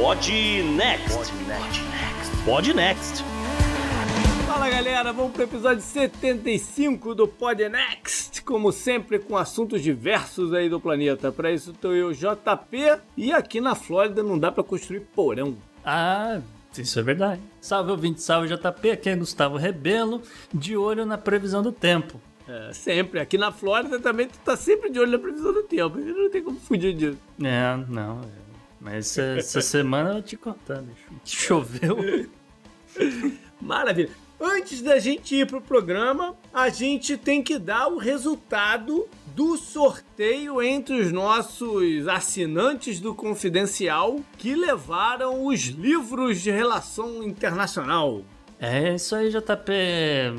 Pod Next. Pod Next. Fala galera, vamos para o episódio 75 do Pod Next, como sempre com assuntos diversos aí do planeta. Para isso estou eu, JP, e aqui na Flórida não dá para construir porão. Ah, isso é verdade. Salve ouvinte, salve JP, aqui é Gustavo Rebelo, de olho na previsão do tempo. É, sempre. Aqui na Flórida também tu tá sempre de olho na previsão do tempo. Não tem como fugir disso. É, não. É. Mas essa, essa semana eu vou te contar, bicho. Choveu. Maravilha. Antes da gente ir pro programa, a gente tem que dar o resultado do sorteio entre os nossos assinantes do Confidencial que levaram os livros de relação internacional. É isso aí, JP.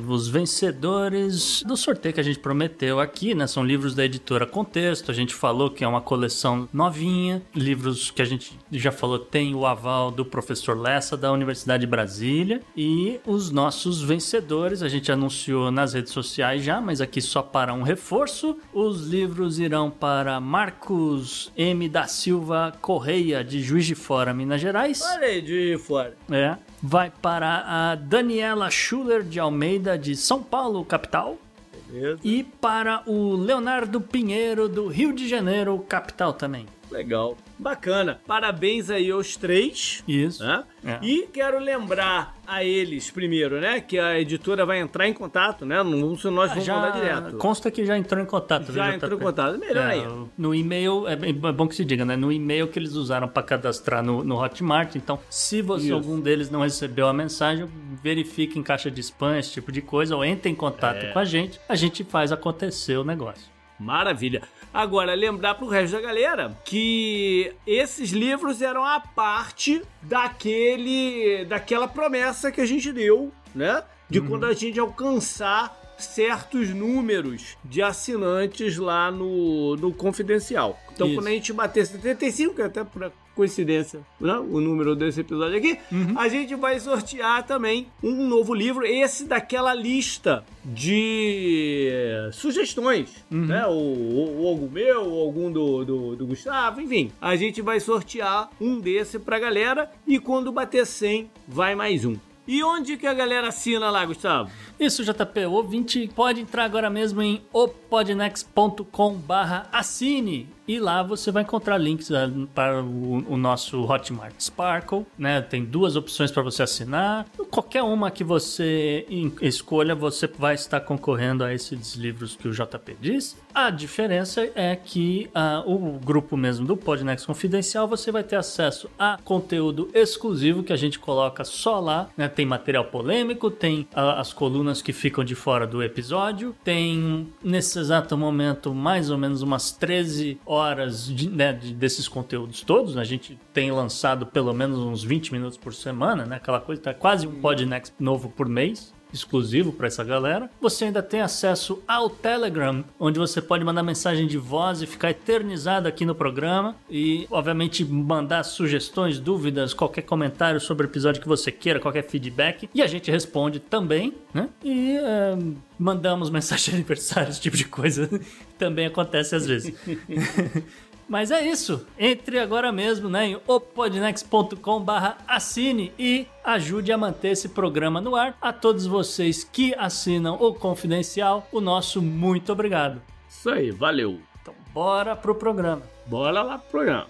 Os vencedores do sorteio que a gente prometeu aqui, né? São livros da editora Contexto. A gente falou que é uma coleção novinha. Livros que a gente já falou tem o aval do professor Lessa da Universidade de Brasília. E os nossos vencedores, a gente anunciou nas redes sociais já, mas aqui só para um reforço. Os livros irão para Marcos M. da Silva Correia, de Juiz de Fora, Minas Gerais. Olha aí, de fora. É. Vai para a Daniela Schuller de Almeida, de São Paulo, capital. Beleza. E para o Leonardo Pinheiro, do Rio de Janeiro, capital também. Legal. Bacana. Parabéns aí aos três. Isso. Né? É. E quero lembrar a eles primeiro, né? Que a editora vai entrar em contato, né? Não vamos nós vamos já mandar direto. consta que já entrou em contato. Já entrou em contato. Melhor É, ainda. No e-mail, é é bom que se diga, né? No e-mail que eles usaram para cadastrar no, no Hotmart. Então, se você, Isso. algum deles não recebeu a mensagem, verifique em caixa de spam, esse tipo de coisa, ou entre em contato É. com a gente. A gente faz acontecer o negócio. Maravilha. Agora, lembrar pro resto da galera que esses livros eram a parte daquele daquela promessa que a gente deu, né? De quando a gente alcançar certos números de assinantes lá no, no Confidencial. Então, Isso. quando a gente bater 75, que é até por coincidência, né? o número desse episódio aqui, a gente vai sortear também um novo livro, esse daquela lista de sugestões, né? Ou, ou- ou algum meu, ou algum do, do, do Gustavo, enfim. A gente vai sortear um desse pra galera e quando bater 100, vai mais um. E onde que a galera assina lá, Gustavo? Isso, JP. O ouvinte pode entrar agora mesmo em opodnex.com barra assine e lá você vai encontrar links para o, nosso Hotmart Sparkle, né? Tem duas opções para você assinar. Qualquer uma que você escolha, você vai estar concorrendo a esses livros que o JP diz. A diferença é que ah, o grupo mesmo do Podnex Confidencial, você vai ter acesso a conteúdo exclusivo que a gente coloca só lá, né? Tem material polêmico, tem ah, as colunas que ficam de fora do episódio, tem nesse exato momento mais ou menos umas 13 horas de, né, de- desses conteúdos todos. né? A gente tem lançado pelo menos uns 20 minutos por semana, né? Aquela coisa, tá quase um Podnex novo por mês exclusivo para essa galera. Você ainda tem acesso ao Telegram, onde você pode mandar mensagem de voz e ficar eternizado aqui no programa e, obviamente, mandar sugestões, dúvidas, qualquer comentário sobre o episódio que você queira, qualquer feedback e a gente responde também, né? E é, mandamos mensagem de aniversário, esse tipo de coisa também acontece às vezes. Mas é isso. Entre agora mesmo né, em opodnex.com assine e ajude a manter esse programa no ar. A todos vocês que assinam o Confidencial, o nosso muito obrigado. Isso aí, valeu. Então, bora pro programa. Bora lá pro programa.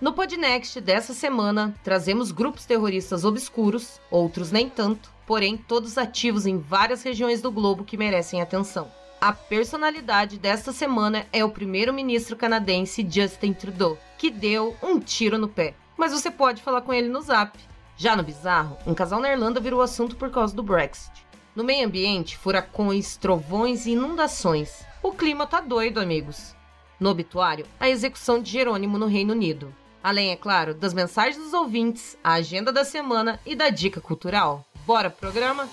No Podnext dessa semana, trazemos grupos terroristas obscuros, outros nem tanto, porém todos ativos em várias regiões do globo que merecem atenção. A personalidade desta semana é o primeiro-ministro canadense Justin Trudeau, que deu um tiro no pé. Mas você pode falar com ele no zap. Já no bizarro, um casal na Irlanda virou assunto por causa do Brexit. No meio ambiente, furacões, trovões e inundações. O clima tá doido, amigos. No obituário, a execução de Jerônimo no Reino Unido. Além, é claro, das mensagens dos ouvintes, a agenda da semana e da dica cultural. Bora pro programa?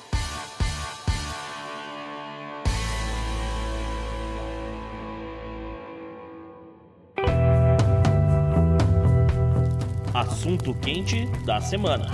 Assunto quente da semana.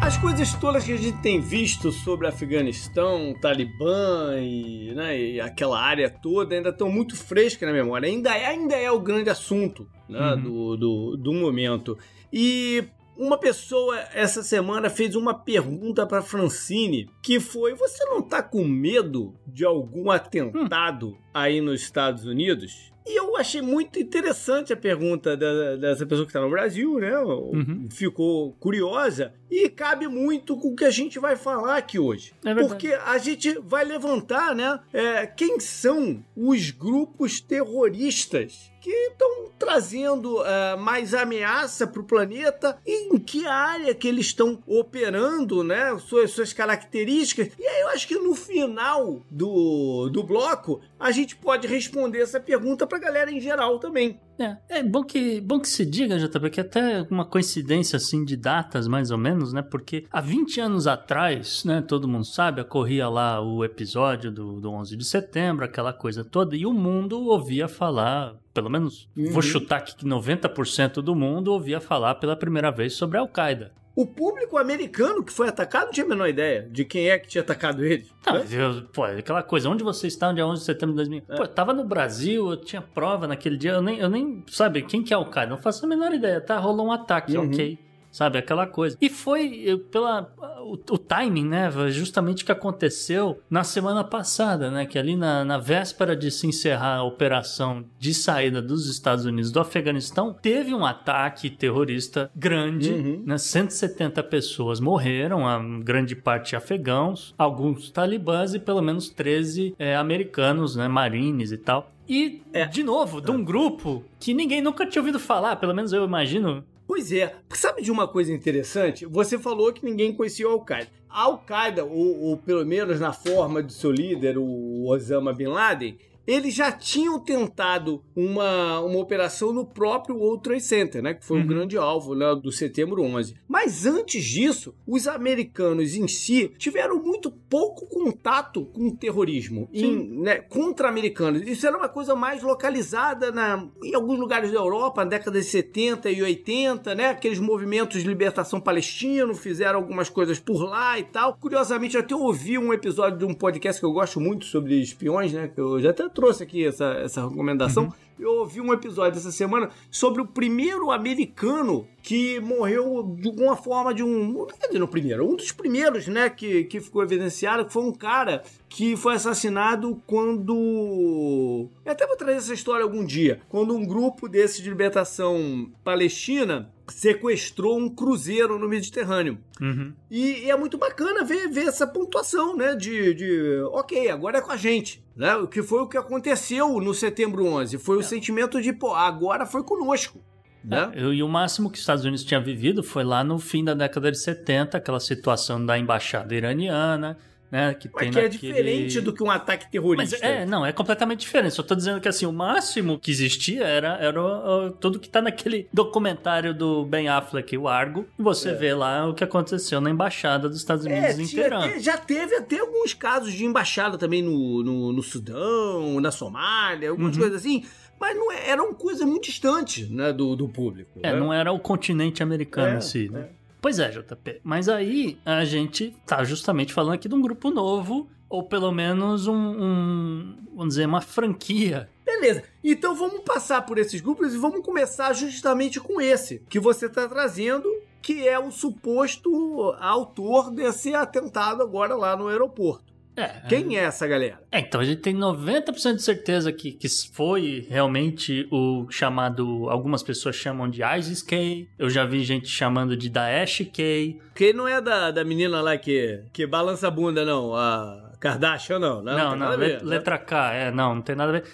As coisas todas que a gente tem visto sobre Afeganistão, Talibã e, né, e aquela área toda ainda estão muito frescas na memória. Ainda é, ainda é o grande assunto né, Uhum. do, do, do momento. E uma pessoa essa semana fez uma pergunta para Francine que foi: Você não tá com medo de algum atentado aí nos Estados Unidos? E eu achei muito interessante a pergunta da- dessa pessoa que está no Brasil, né? Uhum. Ficou curiosa e cabe muito com o que a gente vai falar aqui hoje. É. Porque a gente vai levantar, né? é, quem são os grupos terroristas que estão trazendo é, mais ameaça para o planeta e em que área que eles estão operando, né? Suas, suas características. E aí eu acho que no final do, do bloco a gente pode responder essa pergunta para a galera em geral também. É, é bom que, bom que se diga, JP, que até uma coincidência assim de datas, mais ou menos, né? Porque há 20 anos atrás, né, todo mundo sabe, ocorria lá o episódio do, do 11 de setembro, aquela coisa toda, e o mundo ouvia falar, pelo menos, Uhum. vou chutar aqui que 90% do mundo ouvia falar pela primeira vez sobre a Al-Qaeda. O público americano que foi atacado não tinha a menor ideia de quem é que tinha atacado eles. Tá, né? mas eu, pô, aquela coisa, onde você está no dia 11 de setembro de 2000? Pô, eu tava no Brasil, eu tinha prova naquele dia, eu nem, eu nem sabe, quem que é o cara? Não faço a menor ideia, tá? Rolou um ataque, Uhum. ok. Sabe, aquela coisa. E foi eh, pela o, o timing, né? Justamente o que aconteceu na semana passada, né? Que ali na, na véspera de se encerrar a operação de saída dos Estados Unidos do Afeganistão, teve um ataque terrorista grande, Uhum. né? 170 pessoas morreram, a grande parte afegãos, alguns talibãs e pelo menos 13 eh, americanos, né? Marines e tal. E, É. de novo, de um grupo que ninguém nunca tinha ouvido falar, pelo menos eu imagino. Pois é. Sabe de uma coisa interessante? Você falou que ninguém conhecia o Al-Qaeda. A Al-Qaeda, ou, ou pelo menos na forma de seu líder, o Osama Bin Laden, eles já tinham tentado uma, uma operação no próprio World Trade Center, né? Que foi Uhum. um grande alvo né, do setembro 11. Mas antes disso, os americanos em si tiveram muito pouco contato com o terrorismo em, né, contra americanos. Isso era uma coisa mais localizada na, em alguns lugares da Europa, na década de 70 e 80, né? Aqueles movimentos de libertação palestino fizeram algumas coisas por lá e tal. Curiosamente, eu até ouvi um episódio de um podcast que eu gosto muito sobre espiões, né? Que eu já até trouxe aqui essa, essa recomendação. Eu ouvi um episódio essa semana sobre o primeiro americano que morreu de alguma forma de um. Não no primeiro, um dos primeiros, né? Que, que ficou evidenciado, que foi um cara que foi assassinado quando. Eu até vou trazer essa história algum dia. Quando um grupo desse de libertação palestina sequestrou um cruzeiro no Mediterrâneo. Uhum. E, e é muito bacana ver, ver essa pontuação, né? De, de, ok, agora é com a gente. Né? O que foi o que aconteceu no setembro 11. Foi o sentimento de, pô, agora foi conosco. Né? Eu- E o máximo que os Estados Unidos tinha vivido foi lá no fim da década de 70, aquela situação da embaixada iraniana, né? Que Mas tem que é naquele- diferente do que um ataque Mas terrorista. é, não, é completamente diferente. Só tô dizendo que assim, o máximo que existia era, era o- o- tudo que tá naquele documentário do Ben Affleck, o Argo, e você vê lá o que aconteceu na embaixada dos Estados Unidos É, em tinha Teherã. até- já teve até alguns casos de embaixada também no, no, no Sudão, na Somália, algumas Uhum. coisas assim, mas não é- eram coisas muito distantes né, do, do público. É, né? não era o continente americano É, em si, né? é. Pois é, JP. Mas aí a gente tá justamente falando aqui de um grupo novo, ou pelo menos um, um- vamos dizer, uma franquia. Beleza, então vamos passar por esses grupos e vamos começar justamente com esse que você está trazendo, que é o suposto autor desse atentado agora lá no aeroporto. É, Quem é essa galera? É, então a gente tem 90% de certeza que, que foi realmente o chamado. Algumas pessoas chamam de ISIS K. Eu já vi gente chamando de Daesh K. Porque não é da, da menina lá que, que balança a bunda, não, a Kardashian, não. Não, Não, não, a le- ver, né? letra K, é, não, não tem nada a ver.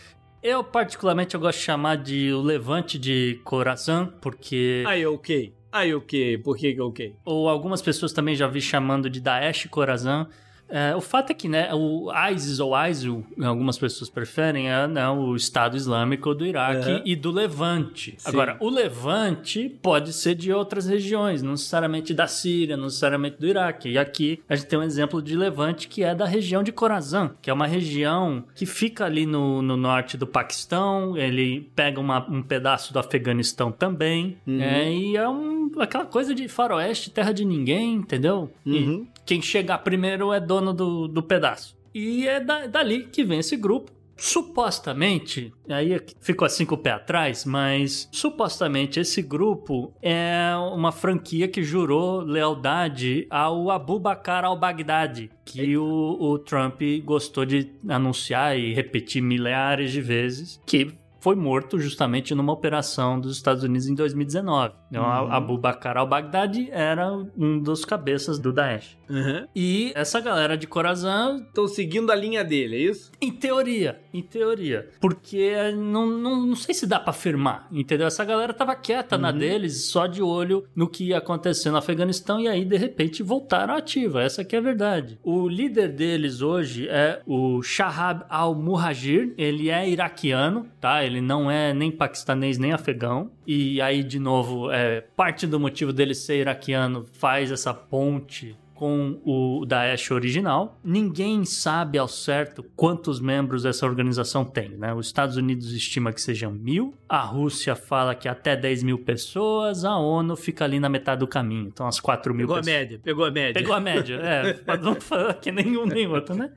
Eu, particularmente, eu gosto de chamar de o Levante de Coração, porque. Aí, ok. Aí, ok. Por que que é ok? Ou algumas pessoas também já vi chamando de Daesh Corazan. É, o fato é que, né, o ISIS ou ISIL, algumas pessoas preferem, é né, o Estado Islâmico do Iraque Aham. e do Levante. Sim. Agora, o Levante pode ser de outras regiões, não necessariamente da Síria, não necessariamente do Iraque. E aqui a gente tem um exemplo de Levante que é da região de Khorasan, que é uma região que fica ali no, no norte do Paquistão, ele pega uma- um pedaço do Afeganistão também, Uhum. é, e é um aquela coisa de faroeste, terra de ninguém, entendeu? Uhum. E quem chegar primeiro é dono do, do pedaço. E é da- dali que vem esse grupo. Supostamente, aí é ficou assim com o pé atrás, mas supostamente esse grupo é uma franquia que jurou lealdade ao Abu Bakr al-Baghdadi, que o, o Trump gostou de anunciar e repetir milhares de vezes, que foi morto justamente numa operação dos Estados Unidos em 2019. Então, a- Abu Bakr al-Baghdadi era um dos cabeças do Daesh. Uhum. E essa galera de Khorasan Estão seguindo a linha dele, é isso? em teoria, em teoria. Porque não, não, não sei se dá pra afirmar, entendeu? Essa galera tava quieta na deles, só de olho no que ia acontecer no Afeganistão e aí, de repente, voltaram ativa. Essa que é a verdade. O líder deles hoje é o Shahab al-Muhajir. Ele é iraquiano, tá? Ele não é nem paquistanês nem afegão. E aí, de novo, é parte do motivo dele ser iraquiano faz essa ponte com o Daesh original. Ninguém sabe ao certo quantos membros essa organização tem, né? Os Estados Unidos estima que sejam mil, a Rússia fala que até 10 mil pessoas, a ONU fica ali na metade do caminho, então as 4 mil Pegou a pessoas. média, pegou a média. Pegou a média, é. Não falar que nenhum nem outro, né?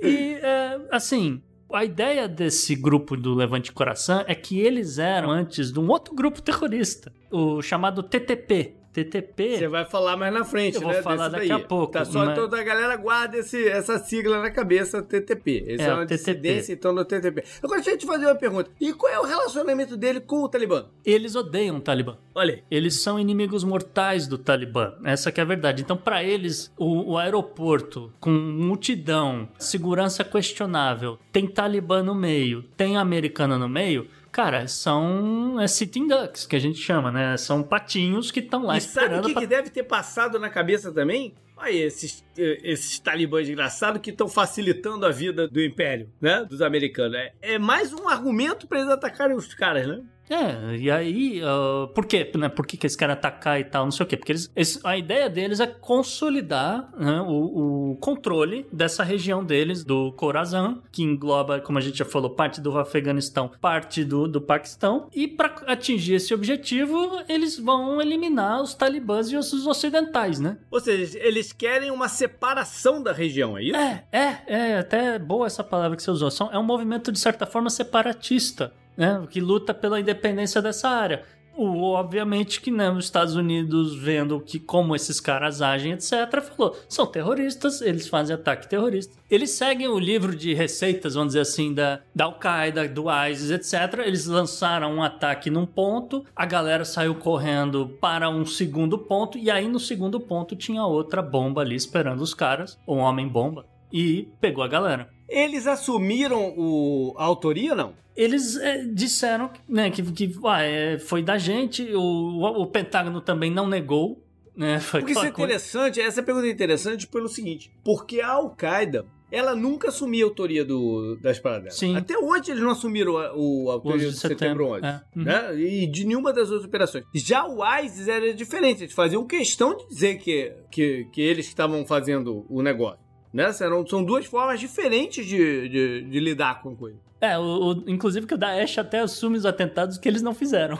E, é, assim, a ideia desse grupo do Levante Coração é que eles eram antes de um outro grupo terrorista, o chamado TTP. TTP. Você vai falar mais na frente, Eu vou né? falar desse daqui daí. a pouco, Tá, só mas- toda a galera guarda esse, essa sigla na cabeça, TTP. Esse é, É, uma o TTP. dissidência, então, no TTP. Agora, deixa eu te fazer uma pergunta. E qual é o relacionamento dele com o Talibã? Eles odeiam o Talibã. Olha aí. Eles são inimigos mortais do Talibã. Essa que é a verdade. Então, para eles, o, o aeroporto com multidão, segurança questionável, tem Talibã no meio, tem americana no meio. Cara, são é, sitting ducks, que a gente chama, né? São patinhos que estão lá e sabe o esperando que, pra... que deve ter passado na cabeça também? Olha esses, esses talibãs desgraçados que estão facilitando a vida do império, né? Dos americanos. É, é mais um argumento para eles atacarem os caras, né? É, e aí, ah, por quê? Né? Por que, que eles querem atacar e tal, não sei o quê? Porque eles, eles- a ideia deles é consolidar né, o, o controle dessa região deles, do Khorasan, que engloba, como a gente já falou, parte do Afeganistão, parte do, do Paquistão. E para atingir esse objetivo, eles vão eliminar os talibãs e os ocidentais, né? Ou seja, eles querem uma separação da região, é isso? É, é, é até boa essa palavra que você usou. É um movimento, de certa forma, separatista, né? Que luta pela independência dessa área. O, obviamente que né, os Estados Unidos, vendo que como esses caras agem, etc., falou: são terroristas, eles fazem ataque terrorista. Eles seguem o livro de receitas, vamos dizer assim, da, da Al-Qaeda, do ISIS, etc. Eles lançaram um ataque num ponto, a galera saiu correndo para um segundo ponto, e aí no segundo ponto tinha outra bomba ali esperando os caras, um homem-bomba, e pegou a galera. Eles assumiram o, a autoria, não? Eles é, disseram né, que, que ah, é, foi da gente, o, o Pentágono também não negou. Né, foi Porque isso é interessante, essa pergunta é interessante pelo seguinte: porque a Al-Qaeda. Ela nunca assumiu a autoria do, das paradas. Sim. Até hoje eles não assumiram a, o, a autoria 11 do de setembro, setembro, 11. é. Uhum. Né? E de nenhuma das outras operações. Já o ISIS era diferente. Eles faziam questão de dizer que, que, que eles estavam fazendo o negócio. Né? Eram, são duas formas diferentes de, de, de lidar com coisa. É, o, o- inclusive que o Daesh até assume os atentados que eles não fizeram.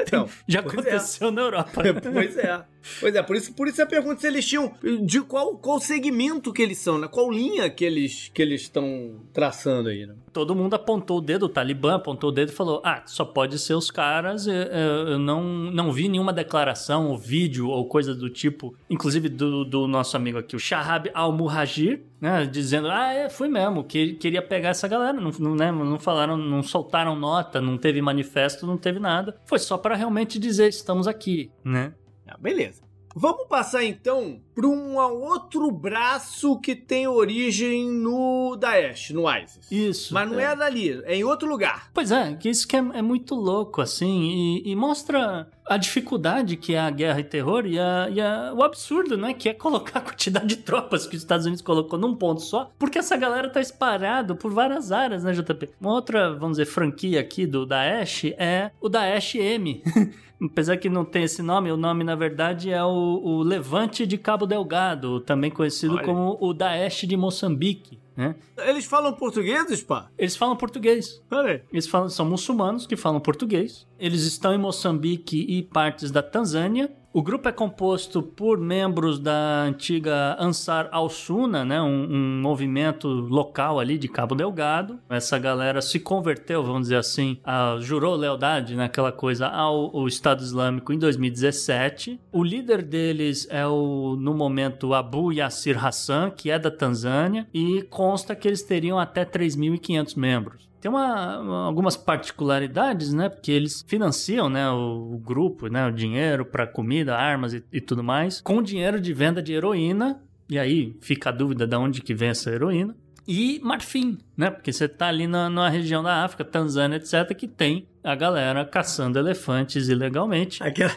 Então, Já Pois aconteceu na Europa. pois é. Pois é, por isso, por isso a pergunta se eles tinham. De qual, qual segmento que eles são, né? Qual linha que eles que eles estão traçando aí, né? Todo mundo apontou o dedo, o Talibã apontou o dedo e falou: ah, só pode ser os caras. Eu, eu- eu não, não vi nenhuma declaração, ou vídeo, ou coisa do tipo, inclusive do, do nosso amigo aqui, o Shahab al-Muhajir, né, dizendo: ah, é, fui mesmo, que, queria pegar essa galera. Não, não, né, não falaram, não soltaram nota, não teve manifesto, não teve nada. Foi só para realmente dizer: estamos aqui, né? Ah, beleza. Vamos passar então para um outro braço que tem origem no Daesh, no ISIS. Isso. Mas não é dali, é em outro lugar. Pois é, que isso que é, é muito louco, assim, e, e mostra a dificuldade que é a guerra e terror e, a- e a- o absurdo, né? Que é colocar a quantidade de tropas que os Estados Unidos colocou num ponto só, porque essa galera tá espalhada por várias áreas, né, JP? Uma outra, vamos dizer, franquia aqui do Daesh é o Daesh M. Apesar que não tem esse nome, o nome na verdade é o, o Levante de Cabo Delgado, também conhecido Olha. como o Daesh de Moçambique. né? Eles falam português, pá? Eles falam português. Olha aí. Eles falam, são muçulmanos que falam português. Eles estão em Moçambique e partes da Tanzânia. O grupo é composto por membros da antiga Ansar al-Sunna, né, um, um, movimento local ali de Cabo Delgado. Essa galera se converteu, vamos dizer assim, a, jurou lealdade naquela né, coisa ao, ao, Estado Islâmico em 2017. O líder deles é o, no momento, Abu Yassir Hassan, que é da Tanzânia, e consta que eles teriam até 3.500 membros. Tem uma, algumas particularidades, né? Porque eles financiam, né, o, o grupo, né, o dinheiro para comida, armas e, e tudo mais, com dinheiro de venda de heroína. E aí fica a dúvida de onde que vem essa heroína e marfim, né? Porque você tá ali na, na, região da África, Tanzânia, etc., que tem a galera caçando elefantes ilegalmente. Aquela,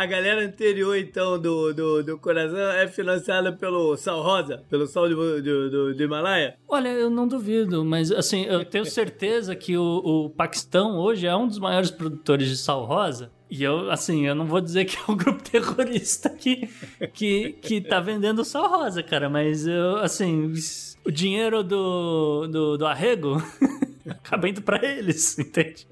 a galera anterior, então, do, do, do Coração é financiada pelo Sal Rosa, pelo Sal do, do, do, Himalaia? Olha, eu não duvido, mas assim, eu tenho certeza que o, o Paquistão hoje é um dos maiores produtores de sal rosa. E eu, assim, eu não vou dizer que é um grupo terrorista que, que, que tá vendendo sal rosa, cara, mas eu, assim, o dinheiro do, do, do arrego acaba indo pra eles, entende?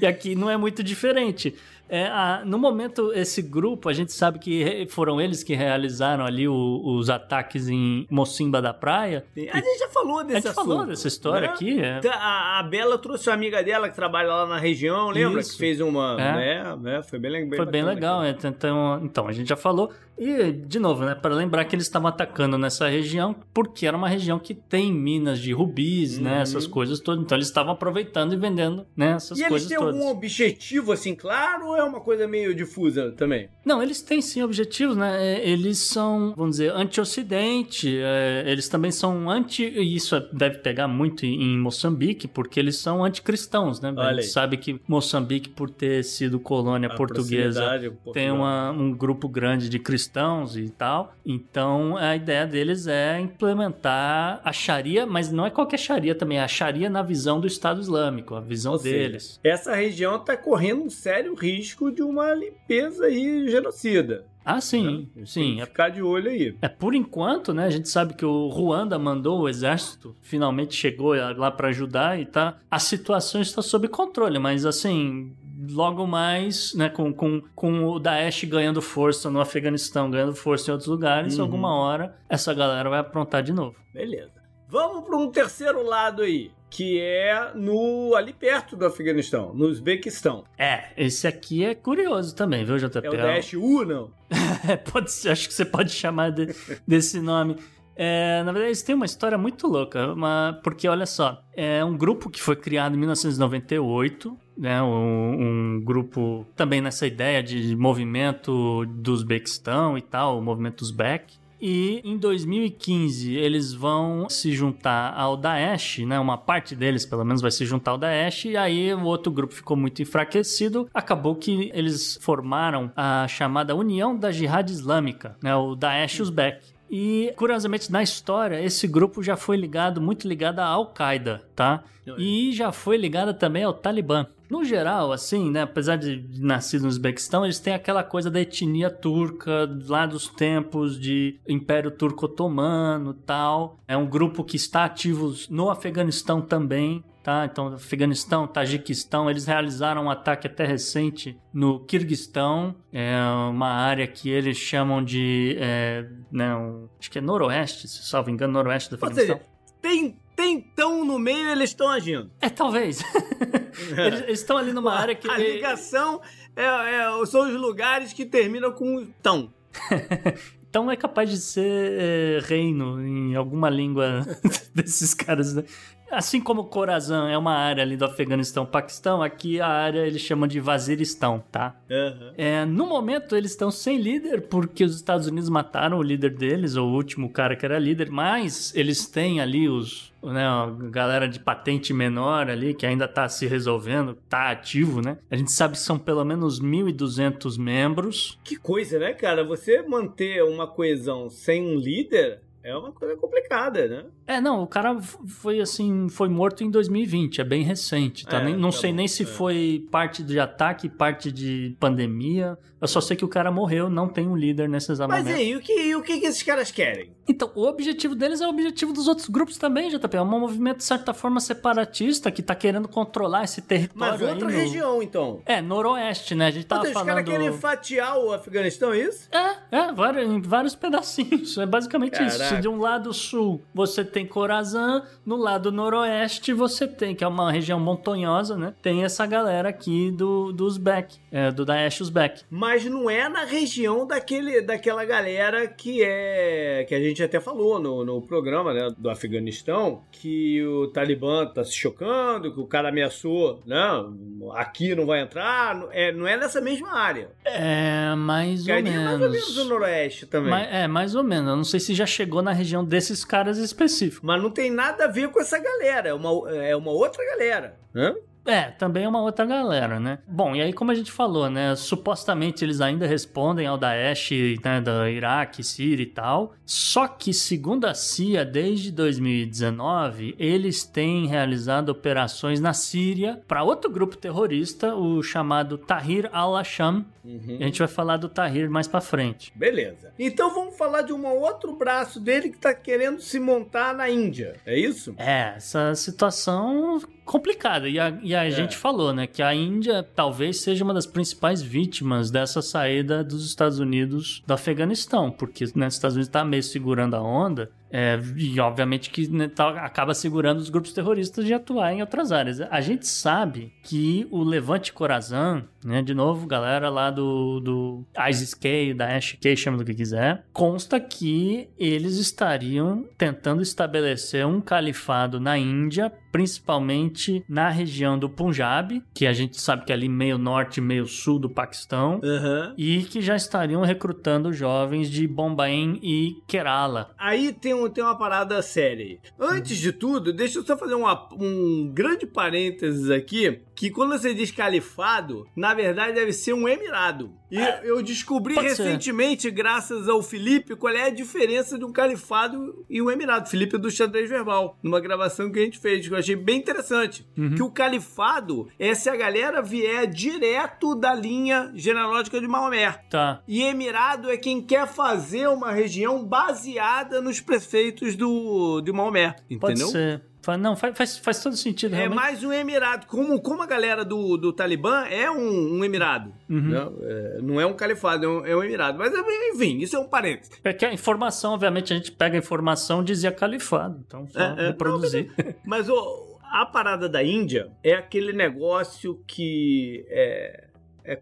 E aqui não é muito diferente. É, a, no momento, esse grupo, a gente sabe que foram eles que realizaram ali o, os ataques em Mocimba da Praia. A gente já falou desse A gente assunto, falou dessa história né? aqui. É. A, a, Bela trouxe uma amiga dela que trabalha lá na região, lembra? Isso. Que fez uma. É. Né, né? Foi bem, bem Foi bem legal. É, então, então, a gente já falou. E, de novo, né, para lembrar que eles estavam atacando nessa região porque era uma região que tem minas de rubis, né, uhum. né, essas coisas todas. Então eles estavam aproveitando e vendendo, né, essas e coisas todas. E eles têm algum objetivo assim claro ou é uma coisa meio difusa também? Não, eles têm sim objetivos, né? É, eles são, vamos dizer, anti-ocidente, é, eles também são anti, e isso deve pegar muito em Moçambique, porque eles são anticristãos, né? Olha a gente aí. sabe que Moçambique, por ter sido colônia a portuguesa, tem uma, um grupo grande de cristãos cristãos e tal. Então a ideia deles é implementar a Sharia, mas não é qualquer Sharia também, é a Sharia na visão do Estado Islâmico, a visão Ou deles. Seja, essa região está correndo um sério risco de uma limpeza e genocida. Ah, sim, né? sim. É ficar de olho aí. É por enquanto, né? A gente sabe que o Ruanda mandou o exército, finalmente chegou lá para ajudar e tá. A situação está sob controle, mas assim, logo mais, né, com, com, com o Daesh ganhando força no Afeganistão, ganhando força em outros lugares, uhum. alguma hora essa galera vai aprontar de novo. Beleza. Vamos para um terceiro lado aí, que é no ali perto do Afeganistão, no Uzbequistão. É, esse aqui é curioso também, viu, JP? É o Daesh U, não? pode ser, acho que você pode chamar de, desse nome. É, na verdade, eles têm uma história muito louca, uma, porque olha só, é um grupo que foi criado em 1998, né, um, um, grupo também nessa ideia de movimento do Uzbequistão e tal, o movimento Uzbek. E em 2015 eles vão se juntar ao Daesh, né? Uma parte deles, pelo menos, vai se juntar ao Daesh. E aí o outro grupo ficou muito enfraquecido. Acabou que eles formaram a chamada União da Jihad Islâmica, né? O Daesh Uzbek. E, curiosamente, na história, esse grupo já foi ligado, muito ligado à Al-Qaeda, tá? E já foi ligado também ao Talibã. No geral, assim, né, apesar de nascido no Uzbequistão, eles têm aquela coisa da etnia turca lá dos tempos de Império Turco Otomano tal. É um grupo que está ativo no Afeganistão também tá? Então, Afeganistão, Tajiquistão, eles realizaram um ataque até recente no Kirguistão, é uma área que eles chamam de, é, né, um, acho que é noroeste, se salvo engano, noroeste do Afeganistão. Ou seja, tem, tem tão no meio eles estão agindo. É, talvez. eles, eles, estão ali numa área que... A ligação é, é, são os lugares que terminam com tão. Então é capaz de ser é, reino em alguma língua desses caras, né? Assim como Khorasan é uma área ali do Afeganistão, Paquistão, aqui a área eles chamam de Vaziristão, tá? Uhum. É, no momento eles estão sem líder porque os Estados Unidos mataram o líder deles, o último cara que era líder, mas eles têm ali os, né, a galera de patente menor ali que ainda tá se resolvendo, tá ativo, né? A gente sabe que são pelo menos 1.200 membros. Que coisa, né, cara? Você manter uma coesão sem um líder é uma coisa complicada, né? É, não, o cara foi assim, foi morto em 2020, é bem recente, tá? É, Nem- não tá sei bom, nem se é. foi parte de ataque, parte de pandemia. Eu só sei que o cara morreu, não tem um líder nesse exato Mas e aí, o que, e o que, que esses caras querem? Então, o objetivo deles é o objetivo dos outros grupos também, JP. É um movimento, de certa forma, separatista que tá querendo controlar esse território Mas outra no- região, então. É, noroeste, né? A gente tava Então, os falando... caras querem fatiar o Afeganistão, é isso? É, é, vários, em vários pedacinhos. É basicamente isso. Caraca. Se de um lado sul você tem Khorasan, no lado noroeste você tem, que é uma região montanhosa, né? Tem essa galera aqui do, do Uzbek, é, do Daesh Uzbek. Mas não é na região daquele, daquela galera que é. que a gente até falou no, no programa né, do Afeganistão, que o Talibã tá se chocando, que o cara ameaçou, não, aqui não vai entrar. não É, não é nessa mesma área. É, mais Que ou ali é mais ou menos menos. o noroeste também. Ma- é, mais ou menos. Eu não sei se já chegou na região desses caras específicos. Mas não tem nada a ver com essa galera, é uma, é uma outra galera. Hã? É, também é uma outra galera, né? Bom, e aí como a gente falou, né? Supostamente eles ainda respondem ao Daesh, né, da Iraque, Síria e tal. Só que, segundo a CIA, desde 2019, eles têm realizado operações na Síria para outro grupo terrorista, o chamado Tahrir al-Asham. Uhum. E a gente vai falar do Tahrir mais pra frente. Beleza. Então vamos falar de um outro braço dele que tá querendo se montar na Índia. É isso? É, essa situação complicada. E a, e a gente falou, né, que a Índia talvez seja uma das principais vítimas dessa saída dos Estados Unidos do Afeganistão, porque né, os Estados Unidos tá meio segurando a onda. É, e obviamente que né, tá- acaba segurando os grupos terroristas de atuar em outras áreas. A gente sabe que o Levante Khorasan, né, de novo, galera lá do, do ISIS-K, da Ash-K, chama do que quiser, consta que eles estariam tentando estabelecer um califado na Índia, principalmente na região do Punjab, que a gente sabe que é ali meio norte, meio sul do Paquistão, Aham. e que já estariam recrutando jovens de Bombaim e Kerala. Aí tem, um, tem uma parada séria. Antes de tudo, deixa eu só fazer uma- um grande parênteses aqui, que quando você diz califado, na verdade deve ser um emirado. E eu descobri pode ser. recentemente, graças ao Felipe, qual é a diferença de um califado e um emirado. Felipe do xadrez verbal, numa gravação que a gente fez, que eu achei bem interessante. Que o califado é se a galera vier direto da linha genealógica de Maomé. Tá. E Emirado é quem quer fazer uma região baseada nos prefeitos do, de Maomé, Pode entendeu? ser. Não, faz, faz, faz todo sentido, É realmente. mais um emirado. Como, como a galera do, do Talibã é um, um emirado. Uhum. Né? É, não é um califado, é um, é um emirado. Mas, enfim, isso é um parênteses. É que a informação, obviamente, a gente pega a informação dizia califado. Então, só É, é. reproduzir. Mas ô, a parada da Índia é aquele negócio que é, é,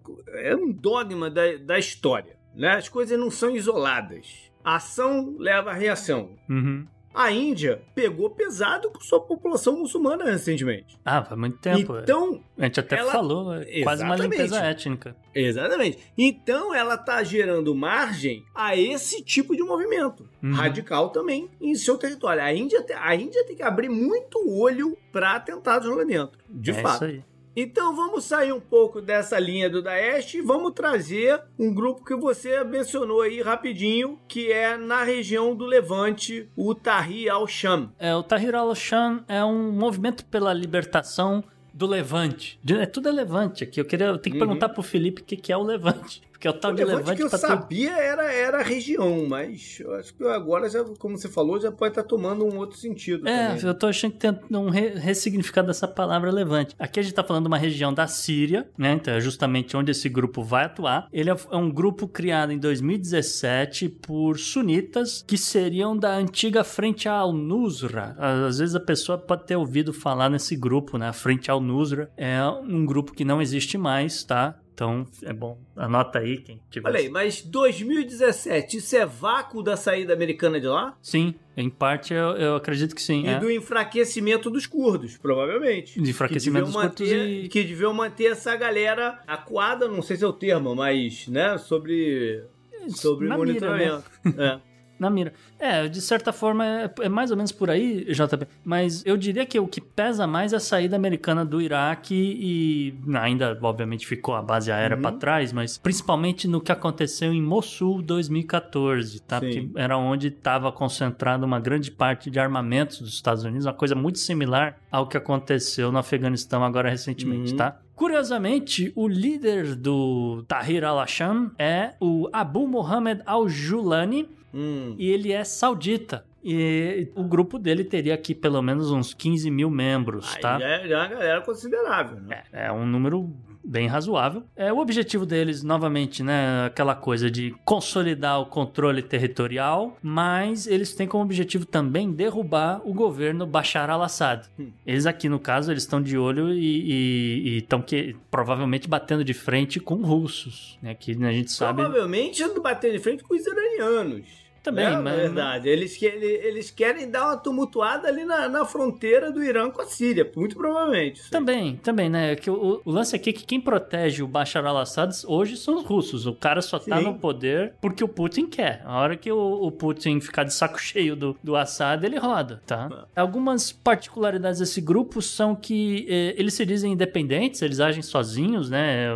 é um dogma da, da história. Né? As coisas não são isoladas. A ação leva à reação. Uhum. A Índia pegou pesado com sua população muçulmana recentemente. Ah, faz muito tempo. é. Então, A gente até ela- falou, é quase uma limpeza étnica. exatamente. Então ela tá gerando margem a esse tipo de movimento Uhum. radical também em seu território. A Índia, te- a Índia tem que abrir muito olho para atentados lá dentro, de é fato. isso aí. Então vamos sair um pouco dessa linha do Daesh e vamos trazer um grupo que você mencionou aí rapidinho, que é na região do Levante, o Tahrir al-Sham. É, o Tahrir al-Sham é um movimento pela libertação do Levante. De- É tudo é Levante aqui. Eu queria, eu tenho que Uhum. perguntar pro Felipe o que, que é o Levante. Porque é o tal O de Levante Levante que eu sabia era, era a região, mas eu acho que agora, já, como você falou, já pode estar tomando um outro sentido. É, também. eu tô achando que tem um re- ressignificado dessa palavra levante. Aqui a gente tá falando de uma região da Síria, né? Então é justamente onde esse grupo vai atuar. Ele é é um grupo criado em 2017 por sunitas que seriam da antiga Frente al-Nusra. Às vezes a pessoa pode ter ouvido falar nesse grupo, né? A Frente al-Nusra é um grupo que não existe mais, tá? Então é bom, anota aí quem tiver. Olha aí, mas 2017, isso é vácuo da saída americana de lá? Sim, em parte eu, eu acredito que sim. E é. do enfraquecimento dos curdos, provavelmente. De enfraquecimento que dos deviam curdos manter, e- Que deviam manter essa galera acuada, não sei se é o termo, mas, né, sobre, sobre Na mira, né? monitoramento. É. na mira. É, de certa forma é, é, mais ou menos por aí, JP. Mas eu diria que o que pesa mais é a saída americana do Iraque e ainda, obviamente, ficou a base aérea uhum. para trás, mas principalmente no que aconteceu em Mossul 2014, tá? Porque era onde estava concentrada uma grande parte de armamentos dos Estados Unidos, uma coisa muito similar ao que aconteceu no Afeganistão agora recentemente, uhum. tá? Curiosamente, o líder do Tahrir al-Sham é o Abu Mohammed al-Julani, Hum. E ele é saudita. E o grupo dele teria aqui pelo menos uns 15 mil membros, Aí tá? É, é uma galera considerável, né? É, é um número bem razoável. É o objetivo deles, novamente, né, aquela coisa de consolidar o controle territorial, mas eles têm como objetivo também derrubar o governo Bashar al-Assad. Hum. Eles aqui, no caso, eles estão de olho e estão que provavelmente batendo de frente com russos, né, que a gente sabe... Provavelmente batendo de frente com os iranianos. Também, é, mas... verdade. Eles, eles querem dar uma tumultuada ali na, na fronteira do Irã com a Síria, muito provavelmente. Também, também, né? Que o, o, lance aqui é que quem protege o Bashar al-Assad hoje são os russos. O cara só tá Sim. no poder porque o Putin quer. A hora que o, o, Putin ficar de saco cheio do, do Assad, ele roda, tá? É. Algumas particularidades desse grupo são que eh, eles se dizem independentes, eles agem sozinhos, né?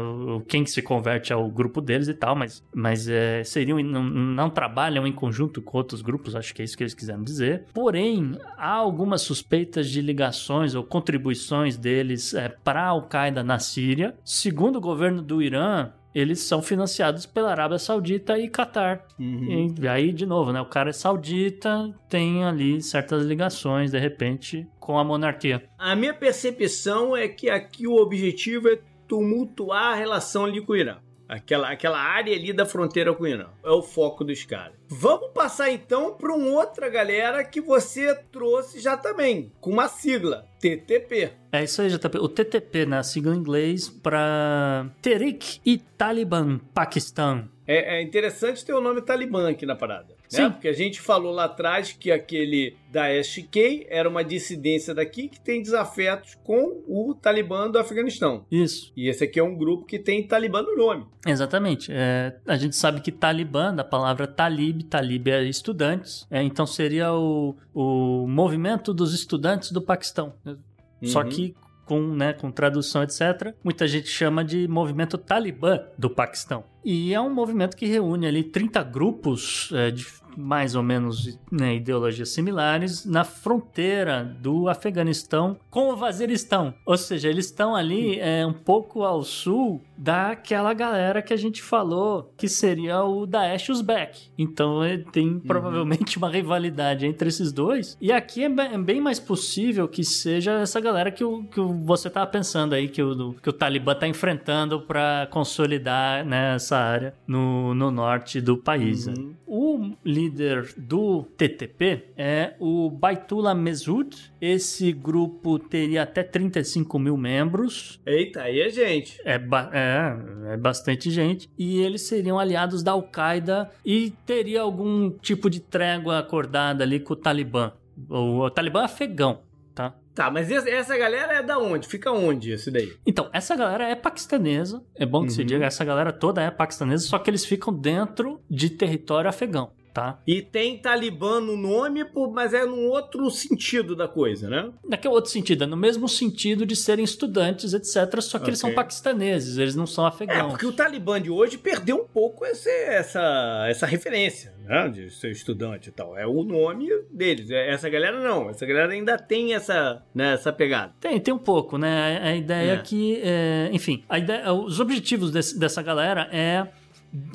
Quem se converte ao grupo deles e tal, mas, mas eh, seriam, não, não trabalham em conjunto junto com outros grupos, acho que é isso que eles quiseram dizer. Porém, há algumas suspeitas de ligações ou contribuições deles é, para a Al-Qaeda na Síria. Segundo o governo do Irã, eles são financiados pela Arábia Saudita e Catar. Uhum. E aí, de novo, né? O cara é saudita, tem ali certas ligações, de repente, com a monarquia. A minha percepção é que aqui o objetivo é tumultuar a relação ali com o Irã. Aquela, aquela área ali da fronteira com o Irã. É o foco dos caras. Vamos passar então para uma outra galera que você trouxe já também, com uma sigla, TTP. É isso aí, JP. O TTP, né? Sigla em inglês para Tariq e Taliban Paquistão. É, é interessante ter o nome Talibã aqui na parada. Sim. Né? Porque a gente falou lá atrás que aquele da SK era uma dissidência daqui que tem desafetos com o Talibã do Afeganistão. Isso. E esse aqui é um grupo que tem Talibã no nome. Exatamente. É, a gente sabe que Talibã, da palavra talib, talib é estudantes, é, então seria o, o movimento dos estudantes do Paquistão. Uhum. Só que com, né, com tradução, etc. Muita gente chama de movimento talibã do Paquistão. E é um movimento que reúne ali 30 grupos é, de mais ou menos né, ideologias similares na fronteira do Afeganistão com o Vaziristão. Ou seja, eles estão ali é, um pouco ao sul daquela galera que a gente falou que seria o Daesh Uzbek. Então tem uhum. provavelmente uma rivalidade entre esses dois. E aqui é bem, é bem mais possível que seja essa galera que, o, que você tava pensando aí, que o, que o Talibã tá enfrentando para consolidar né, essa área no, no norte do país. Né? Uhum. O líder do TTP é o Baitullah Mesud. Esse grupo teria até 35 mil membros. Eita, aí é gente. É, é, é bastante gente. E eles seriam aliados da Al-Qaeda e teria algum tipo de trégua acordada ali com o Talibã. O, o Talibã afegão, tá? Tá, mas essa galera é da onde? Fica onde esse daí? Então, essa galera é paquistanesa. É bom que uhum. se diga, essa galera toda é paquistanesa, só que eles ficam dentro de território afegão tá? E tem Talibã no nome, mas é num outro sentido da coisa, né? Naquele outro sentido, é no mesmo sentido de serem estudantes, etc. Só que okay. eles são paquistaneses, eles não são afegãos. É, porque o Talibã de hoje perdeu um pouco esse, essa, essa referência, né? De ser estudante e tal. É o nome deles. É, essa galera não. Essa galera ainda tem essa, né, essa pegada. Tem, tem um pouco, né? A, a ideia é, é que, é, enfim, a ideia, os objetivos desse, dessa galera é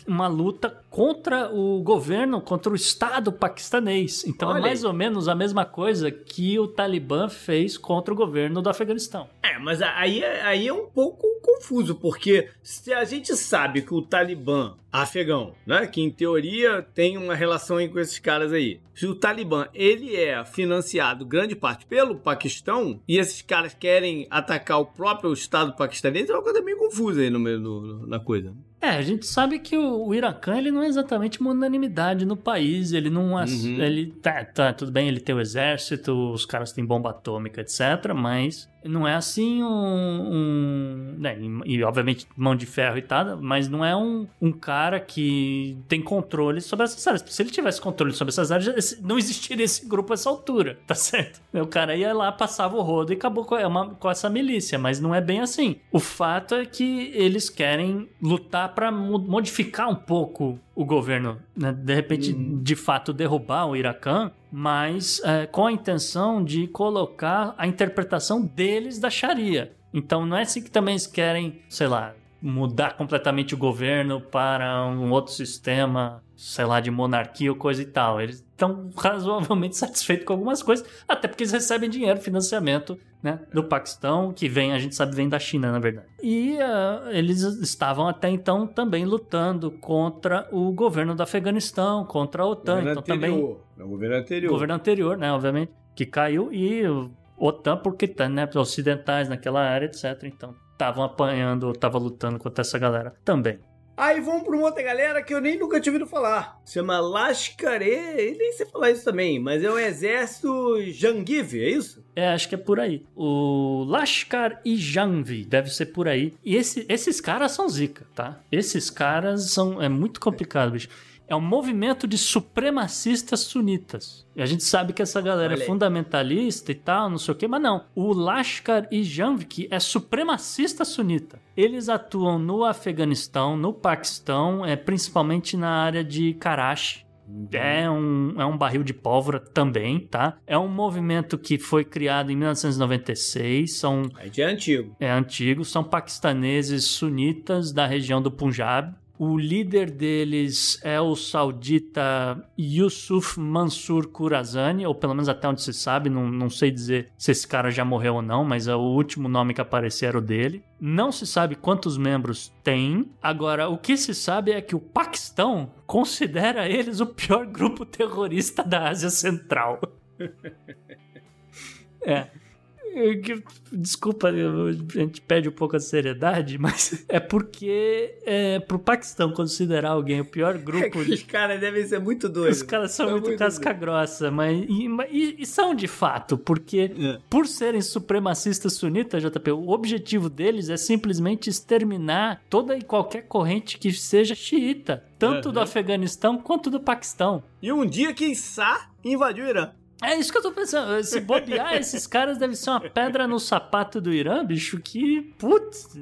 uma luta contra o governo, contra o Estado paquistanês. Então é Olha é mais aí. ou menos a mesma coisa que o Talibã fez contra o governo do Afeganistão. É, mas aí, aí é um pouco confuso, porque se a gente sabe que o Talibã afegão, né, que em teoria tem uma relação com esses caras aí, se o Talibã ele é financiado grande parte pelo Paquistão e esses caras querem atacar o próprio Estado paquistanês, é uma coisa meio confusa aí no meio do, na coisa. É, a gente sabe que o, o Iracan ele não é exatamente uma unanimidade no país, ele não uhum. ele tá, tá tudo bem, ele tem o exército, os caras têm bomba atômica, etc, mas não é assim um. um né, e, e, obviamente mão de ferro e tal, mas não é um, um cara que tem controle sobre essas áreas. Se ele tivesse controle sobre essas áreas, não existiria esse grupo a essa altura, tá certo? O cara ia lá, passava o rodo e acabou com, é uma, com essa milícia, mas não é bem assim. O fato é que eles querem lutar para modificar um pouco o governo, né? de repente, uhum. de fato, derrubar o Iracan, mas é, com a intenção de colocar a interpretação deles da Sharia. Então não é assim que também eles querem, sei lá, mudar completamente o governo para um outro sistema, sei lá, de monarquia ou coisa e tal. Eles estão razoavelmente satisfeitos com algumas coisas, até porque eles recebem dinheiro, financiamento né, do Paquistão, que vem, a gente sabe, vem da China, na verdade. E uh, eles estavam até então também lutando contra o governo do Afeganistão, contra a OTAN. Governo então anterior. também. O governo anterior. O governo anterior, né, obviamente, que caiu, e o OTAN, porque tá, né, ocidentais naquela área, etc. Então, estavam apanhando, estavam lutando contra essa galera também. Aí vamos para uma outra galera que eu nem nunca tinha ouvido falar. Chama Lashkar-e, nem sei falar isso também, mas é o exército Jangiv, é isso? É, acho que é por aí. O Lashkar e Janvi, deve ser por aí. E esse, esses caras são zica, tá? Esses caras são... é muito complicado, bicho é um movimento de supremacistas sunitas. E a gente sabe que essa galera Olha é fundamentalista e tal, não sei o quê, mas não. O Lashkar e Janvik é supremacista sunita. Eles atuam no Afeganistão, no Paquistão, é, principalmente na área de Karachi. É um, é um barril de pólvora também, tá? É um movimento que foi criado em 1996. São, é antigo. É antigo. São paquistaneses sunitas da região do Punjab. O líder deles é o saudita Yusuf Mansur Kurazani, ou pelo menos até onde se sabe, não, não sei dizer se esse cara já morreu ou não, mas é o último nome que apareceu era o dele. Não se sabe quantos membros tem. Agora, o que se sabe é que o Paquistão considera eles o pior grupo terrorista da Ásia Central. é. Desculpa, a gente pede um pouco a seriedade, mas é porque é, pro Paquistão considerar alguém o pior grupo. É os caras devem ser muito doidos. Os caras são, muito, muito casca doido. grossa, mas e, e, e, são de fato, porque é. por serem supremacistas sunitas, JP, o objetivo deles é simplesmente exterminar toda e qualquer corrente que seja xiita, tanto uhum. do Afeganistão quanto do Paquistão. E um dia, quiçá, invadiu o Irã. É isso que eu tô pensando. Se bobear, esses caras devem ser uma pedra no sapato do Irã, bicho, que. Putz.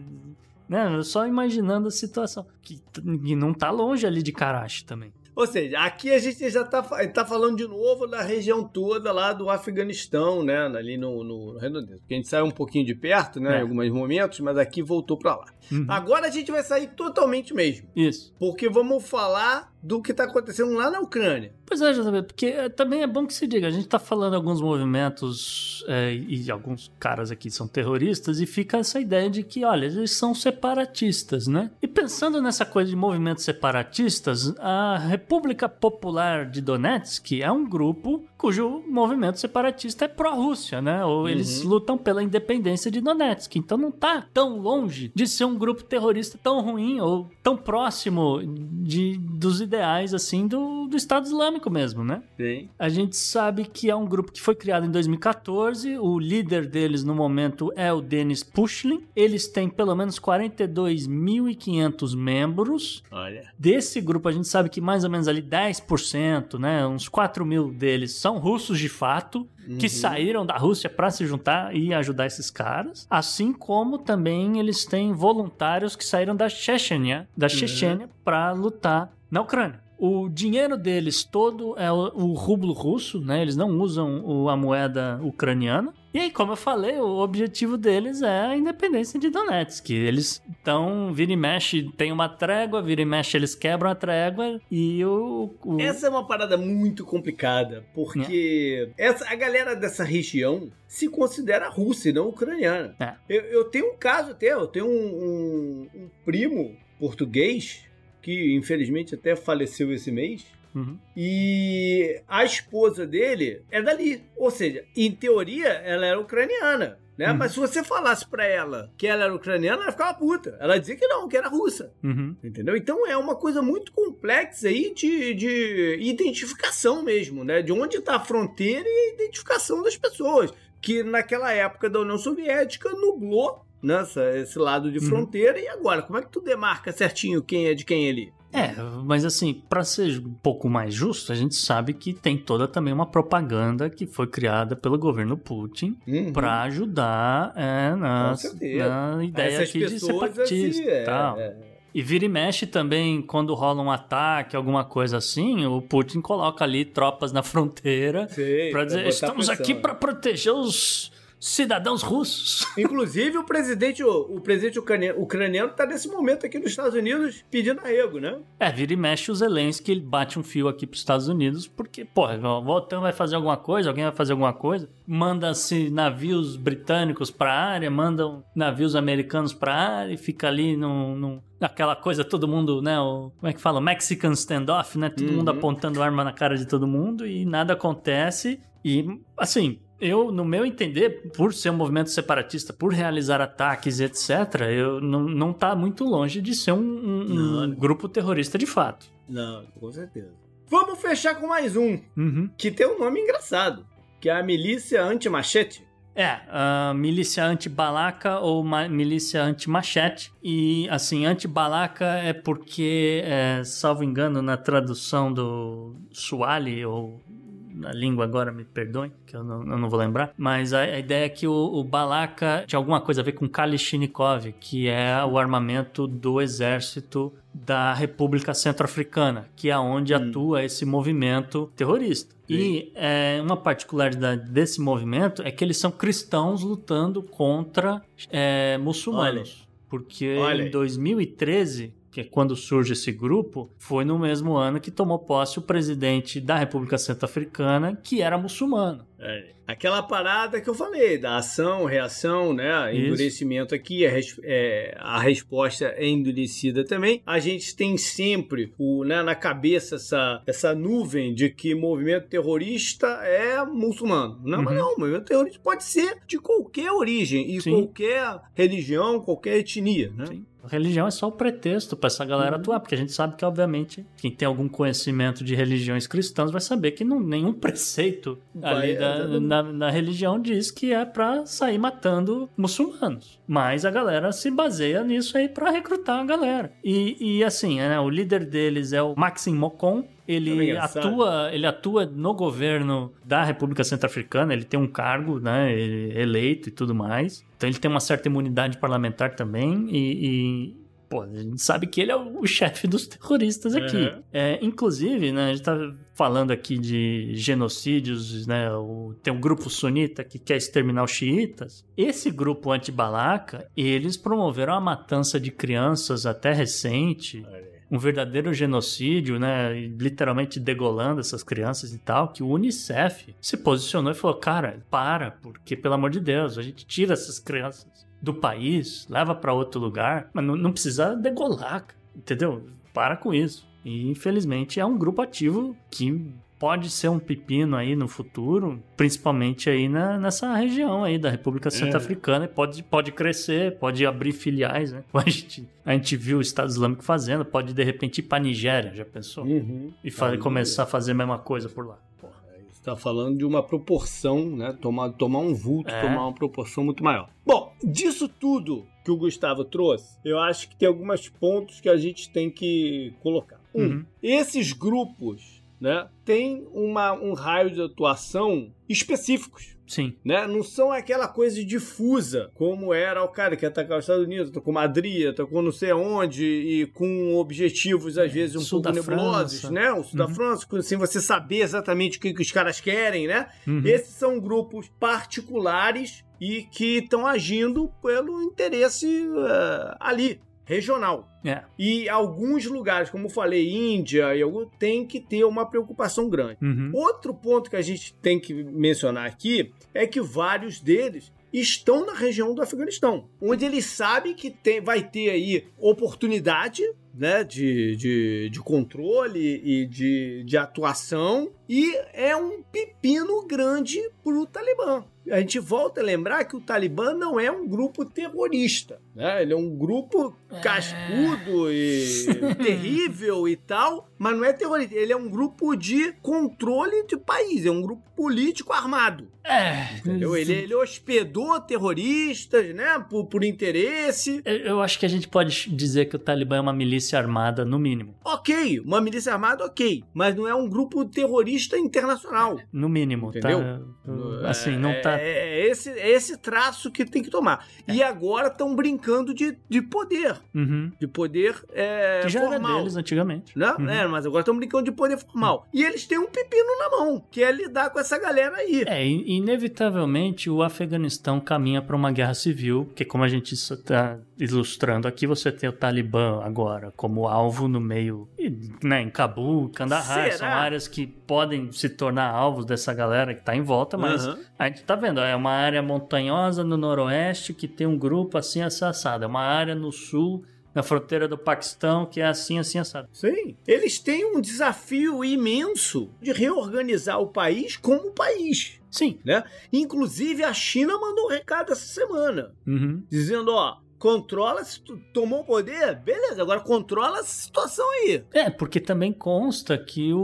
Né? Só imaginando a situação. Que, que não tá longe ali de Karachi também. Ou seja, aqui a gente já está tá falando de novo da região toda lá do Afeganistão, né? Ali no, no Redondeza. Porque a gente saiu um pouquinho de perto, né? É. Em alguns momentos, mas aqui voltou para lá. Uhum. Agora a gente vai sair totalmente mesmo. Isso. Porque vamos falar do que está acontecendo lá na Ucrânia. Pois é, JB, porque é, também é bom que se diga, a gente está falando alguns movimentos é, e alguns caras aqui são terroristas e fica essa ideia de que, olha, eles são separatistas, né? E pensando nessa coisa de movimentos separatistas, a República Popular de Donetsk é um grupo cujo movimento separatista é pró-Rússia, né? Ou eles uhum. lutam pela independência de Donetsk. Então não tá tão longe de ser um grupo terrorista tão ruim ou tão próximo de, dos ideais, assim, do, do Estado Islâmico mesmo, né? Sim. A gente sabe que é um grupo que foi criado em 2014. O líder deles no momento é o Denis Pushlin. Eles têm pelo menos 42.500 membros. Olha. Desse grupo, a gente sabe que mais ou menos ali 10%, né? Uns 4 mil deles são são russos de fato, uhum. que saíram da Rússia para se juntar e ajudar esses caras. Assim como também eles têm voluntários que saíram da Chechênia, da. Chechênia, uhum. para lutar na Ucrânia. O dinheiro deles todo é o, o rublo russo, né? Eles não usam o, a moeda ucraniana. E aí, como eu falei, o objetivo deles é a independência de Donetsk. Eles estão, vira e mexe, tem uma trégua, vira e mexe, eles quebram a trégua e o. o... Essa é uma parada muito complicada, porque é. essa, a galera dessa região se considera russa e não ucraniana. É. Eu, eu, tenho um caso até, eu tenho um, um, um primo português que infelizmente até faleceu esse mês Uhum. E a esposa dele é dali. Ou seja, em teoria, ela era ucraniana. Né? Uhum. Mas se você falasse para ela que ela era ucraniana, ela ficava puta. Ela dizia que não, que era russa. Uhum. Entendeu? Então é uma coisa muito complexa aí de, de identificação mesmo, né? De onde está a fronteira e a identificação das pessoas. que naquela época da União Soviética nublou nessa, né, esse lado de Uhum. fronteira. E agora, como é que tu demarca certinho quem é de quem ali? É, mas assim, pra ser um pouco mais justo, a gente sabe que tem toda também uma propaganda que foi criada pelo governo Putin Uhum. pra ajudar é, na, na ideia aqui de separatista assim, e tal. é. E vira e mexe também, quando rola um ataque, alguma coisa assim, o Putin coloca ali tropas na fronteira pra dizer, estamos pressão, aqui né? pra proteger os cidadãos russos. Inclusive, o presidente, o, o presidente ucraniano, ucraniano tá nesse momento aqui nos Estados Unidos pedindo arrego, né? É, vira e mexe o Zelensky, ele bate um fio aqui pros Estados Unidos, porque, pô, o OTAN vai fazer alguma coisa, alguém vai fazer alguma coisa, manda-se navios britânicos pra área, mandam navios americanos pra área, e fica ali num, num- naquela coisa, todo mundo, né, o, como é que fala? O Mexican standoff, né, todo Uhum. mundo apontando arma na cara de todo mundo e nada acontece, e, assim... Eu, no meu entender, por ser um movimento separatista, por realizar ataques, etc., eu não, não tá muito longe de ser um, um- um grupo terrorista de fato. Não, com certeza. Vamos fechar com mais um, Uhum. que tem um nome engraçado, que é a Milícia Anti-Machete. É, milícia anti-balaca ou milícia anti-machete. E, assim, anti-balaca é porque, é, salvo engano, na tradução do Suali, ou na língua agora, me perdoem, que eu não, eu não vou lembrar. Mas a, a ideia é que o, o balaca tinha alguma coisa a ver com Kalashnikov, que é o armamento do exército da República Centro-Africana, que é onde atua esse movimento terrorista. E é, uma particularidade desse movimento é que eles são cristãos lutando contra é, muçulmanos. Porque Olha em aí. 2013, que é quando surge esse grupo, foi no mesmo ano que tomou posse o presidente da República Centro-Africana, que era muçulmano. É, Aquela parada que eu falei, da ação, reação, né? Isso. Endurecimento aqui, a, res- é, a resposta é endurecida também. A gente tem sempre o, né, na cabeça essa, essa nuvem de que movimento terrorista é muçulmano. Não, mas Uhum. não, movimento terrorista pode ser de qualquer origem e Sim. qualquer religião, qualquer etnia, né? Sim. A religião é só o pretexto para essa galera Uhum. atuar, porque a gente sabe que, obviamente, quem tem algum conhecimento de religiões cristãs vai saber que não, nenhum preceito Vai, ali da- é, na, na religião diz que é para sair matando muçulmanos. Mas a galera se baseia nisso aí para recrutar a galera. E, e assim, né, o líder deles é o Maxim Mokon. É Ele engraçado. atua, ele atua no governo da República Centro-Africana, ele tem um cargo né, ele- eleito e tudo mais. Então ele tem uma certa imunidade parlamentar também e, e, pô, a gente sabe que ele é o, chefe dos terroristas aqui. Uhum. É, inclusive, né, a gente tá falando aqui de genocídios, né, o- tem um grupo sunita que quer exterminar os xiitas. Esse grupo anti-balaca, eles promoveram a matança de crianças até recente, um verdadeiro genocídio, né? Literalmente degolando essas crianças e tal, que o Unicef se posicionou e falou: cara, para, porque pelo amor de Deus, a gente tira essas crianças do país, leva pra outro lugar, mas não, não precisa degolar, entendeu? Para com isso. E infelizmente é um grupo ativo que pode ser um pepino aí no futuro, principalmente aí na, nessa região aí da República Centro-Africana, e pode, pode crescer, pode abrir filiais, né? A gente, a gente viu o Estado Islâmico fazendo, pode de repente ir pra Nigéria, já pensou? Uhum. E fa- começar a fazer a mesma coisa por lá. Você tá falando de uma proporção, né? Tomar, tomar um vulto, É. tomar uma proporção muito maior. Bom, disso tudo que o Gustavo trouxe, eu acho que tem alguns pontos que a gente tem que colocar. Um, Uhum. esses grupos, né, têm uma, um raio de atuação específicos. Sim. Né? Não são aquela coisa difusa, como era o cara que ia atacar os Estados Unidos, atacou Madrid, atacou não sei onde, e com objetivos às vezes um pouco da nebulosos, né? O sul da Uhum. França, sem você saber exatamente o que, que os caras querem, né? Uhum. Esses são grupos particulares e que estão agindo pelo interesse eh, ali, regional. É. E alguns lugares, como eu falei, Índia e algum, tem que ter uma preocupação grande. Uhum. Outro ponto que a gente tem que mencionar aqui é que vários deles estão na região do Afeganistão, onde eles sabem que tem, vai ter aí oportunidade né, de, de, de controle e de, de atuação, e é um pepino grande para o Talibã. A gente volta a lembrar que o Talibã não é um grupo terrorista. Né? Ele é um grupo cascudo e terrível e tal, mas não é terrorista. Ele é um grupo de controle de país, é um grupo político armado. É. Entendeu? Ele, ele hospedou terroristas, né? Por, por interesse. Eu, eu acho que a gente pode dizer que o Talibã é uma milícia armada, no mínimo. Ok, uma milícia armada, ok. Mas não é um grupo terrorista internacional. No mínimo, Entendeu? tá? Assim, não é, tá. É, esse, é esse traço que tem que tomar. E agora estão brincando de, de poder. Uhum. De poder é, Que já era formal. deles antigamente. Né? Uhum. É, mas agora estão brincando de poder formal. E eles têm um pepino na mão, que é lidar com essa galera aí. É, in- inevitavelmente o Afeganistão caminha para uma guerra civil, porque como a gente está ilustrando aqui, você tem o Talibã agora como alvo no meio, né, em Cabul, Kandahar, Será? são áreas que podem se tornar alvos dessa galera que está em volta, mas Aham. a gente tá vendo, é uma área montanhosa no noroeste que tem um grupo assim assado, é uma área no sul, na fronteira do Paquistão, que é assim, assim, assado. Sim. Eles têm um desafio imenso de reorganizar o país como país. Sim. Né? Inclusive, a China mandou um recado essa semana, Uhum. dizendo: ó, controla, se tu tomou o poder, beleza, agora controla essa situação aí. É, porque também consta que o,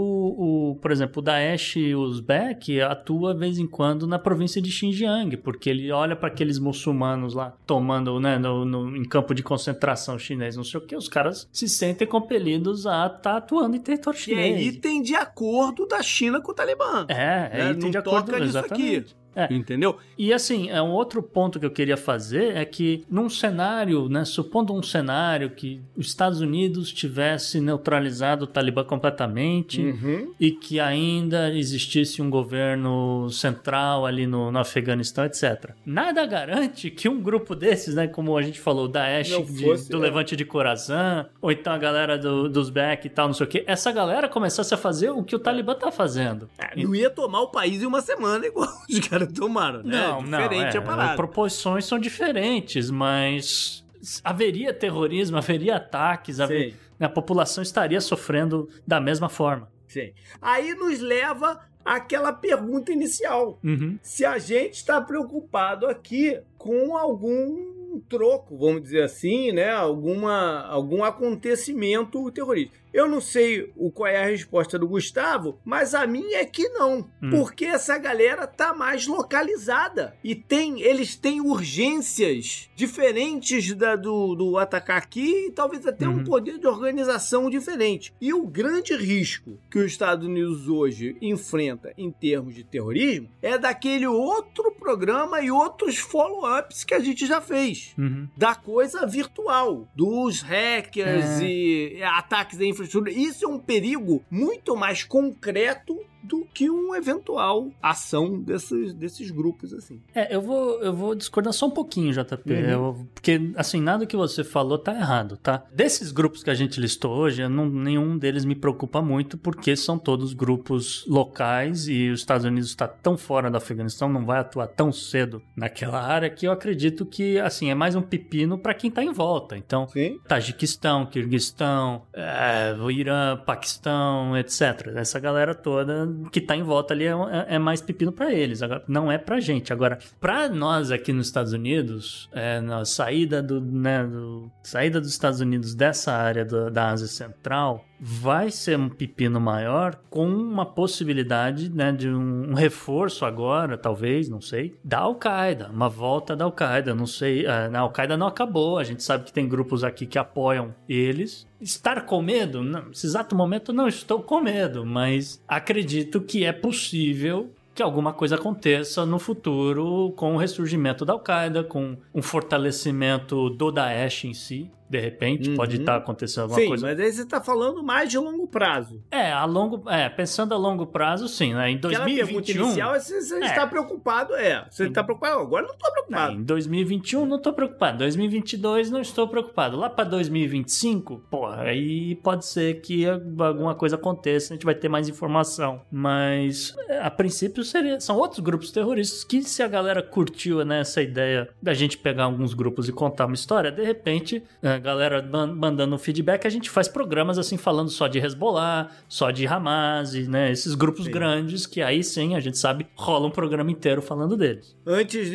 o por exemplo, o Daesh Uzbek atua de vez em quando na província de Xinjiang, porque ele olha para aqueles muçulmanos lá tomando, né, no, no- em campo de concentração chinês, não sei o que, os caras se sentem compelidos a estar atuando em território E chinês. aí tem de acordo da China com o Talibã. É, né? aí tem Não de acordo toca exatamente. aqui. É. Entendeu? E assim, é um outro ponto que eu queria fazer é que num cenário, né, supondo um cenário que os Estados Unidos tivesse neutralizado o Talibã completamente Uhum. e que ainda existisse um governo central ali no, no Afeganistão, etc. Nada garante que um grupo desses, né, como a gente falou, o Daesh Não de- fosse, do é. Levante de Corazan, ou então a galera do, dos Beck e tal, não sei o que, essa galera começasse a fazer o que o Talibã tá fazendo. É, Não ia tomar o país em uma semana igual os caras tomaram, né? Não, não, Diferente é, a parada. proporções são diferentes, mas haveria terrorismo, haveria ataques, haver- a população estaria sofrendo da mesma forma. sim. Aí nos leva àquela pergunta inicial. Uhum. Se a gente está preocupado aqui com algum troco, vamos dizer assim, né? Alguma, algum acontecimento terrorista. Eu não sei o qual é a resposta do Gustavo, mas a minha é que não, Hum. porque essa galera tá mais localizada e tem, eles têm urgências diferentes da, do, do atacar aqui e talvez até um Uhum. poder de organização diferente. E o grande risco que os Estados Unidos hoje enfrenta em termos de terrorismo é daquele outro programa e outros follow-ups que a gente já fez Uhum. da coisa virtual, dos hackers É. e ataques à infraestrutura. Isso é um perigo muito mais concreto do que uma eventual ação desses, desses grupos assim. É, eu vou, eu vou discordar só um pouquinho, JP. Uhum. Eu- porque, assim, nada que você falou tá errado, tá? Desses grupos que a gente listou hoje, não- nenhum deles me preocupa muito, porque são todos grupos locais e os Estados Unidos está tão fora do Afeganistão, não vai atuar tão cedo naquela área, que eu acredito que, assim, é mais um pepino para quem tá em volta. Então, Sim. Tajiquistão, Kirguistão, é, Irã, Paquistão, etc. Essa galera toda que tá em volta ali é, é- é mais pepino pra eles. Agora, não é pra gente. Agora, pra nós aqui nos Estados Unidos, é, na saída do, né, do- saída dos Estados Unidos dessa área do- da Ásia Central, vai ser um pepino maior com uma possibilidade né, de um, um reforço agora, talvez, não sei, da Al-Qaeda, uma volta da Al-Qaeda, não sei, é, a Al-Qaeda não acabou, a gente sabe que tem grupos aqui que apoiam eles. Estar com medo? Nesse exato momento não estou com medo, mas acredito que é possível que alguma coisa aconteça no futuro com o ressurgimento da Al-Qaeda, com um fortalecimento do Daesh em si. De repente, pode Uhum. estar acontecendo alguma Sim, coisa. mas aí você tá falando mais de longo prazo. É, a longo, é, pensando a longo prazo, sim, né? Em Aquela pergunta 2021, inicial se você É. está preocupado, é. Você está preocupado? Agora não estou Não, preocupado. em 2021 não tô preocupado. 2022 não estou preocupado. Lá pra 2025, porra, aí pode ser que alguma coisa aconteça, a gente vai ter mais informação. Mas é, a princípio seria, são outros grupos terroristas que se a galera curtiu né, essa ideia da gente pegar alguns grupos e contar uma história, de repente, é, a galera man- mandando feedback, a gente faz programas assim falando só de Hezbollah, só de Hamas, e, né? Esses grupos grandes que aí sim a gente sabe rola um programa inteiro falando deles. Antes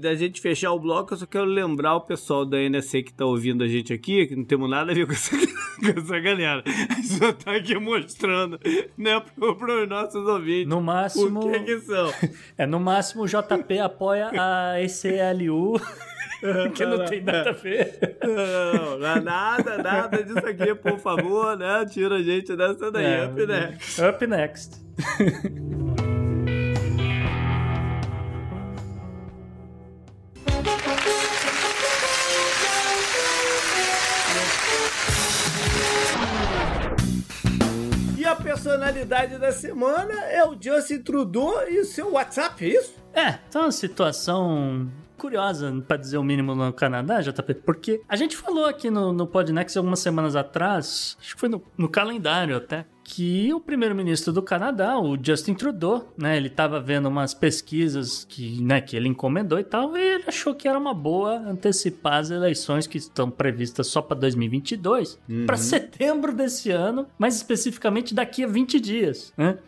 da gente fechar o bloco, eu só quero lembrar o pessoal da NSC que tá ouvindo a gente aqui, que não temos nada a ver com essa, com essa galera. A gente só tá aqui mostrando, né, pro, pros nossos ouvintes. No máximo, O que que são? é no máximo o JP apoia a ECLU, que não tem nada a ver. Não, não, nada, nada disso aqui, por favor, né? Tira a gente dessa daí, É, up, né? Up next. E a personalidade da semana é o Justin Trudeau e o seu WhatsApp, é isso? É, é uma situação curiosa, pra dizer o mínimo, no Canadá, JP, porque a gente falou aqui no, no Podnext algumas semanas atrás, acho que foi no, no calendário até, que o primeiro-ministro do Canadá, o Justin Trudeau, né, ele tava vendo umas pesquisas que, né, que ele encomendou e tal, e ele achou que era uma boa antecipar as eleições que estão previstas só para 2022 para setembro desse ano, mais especificamente daqui a 20 dias, né?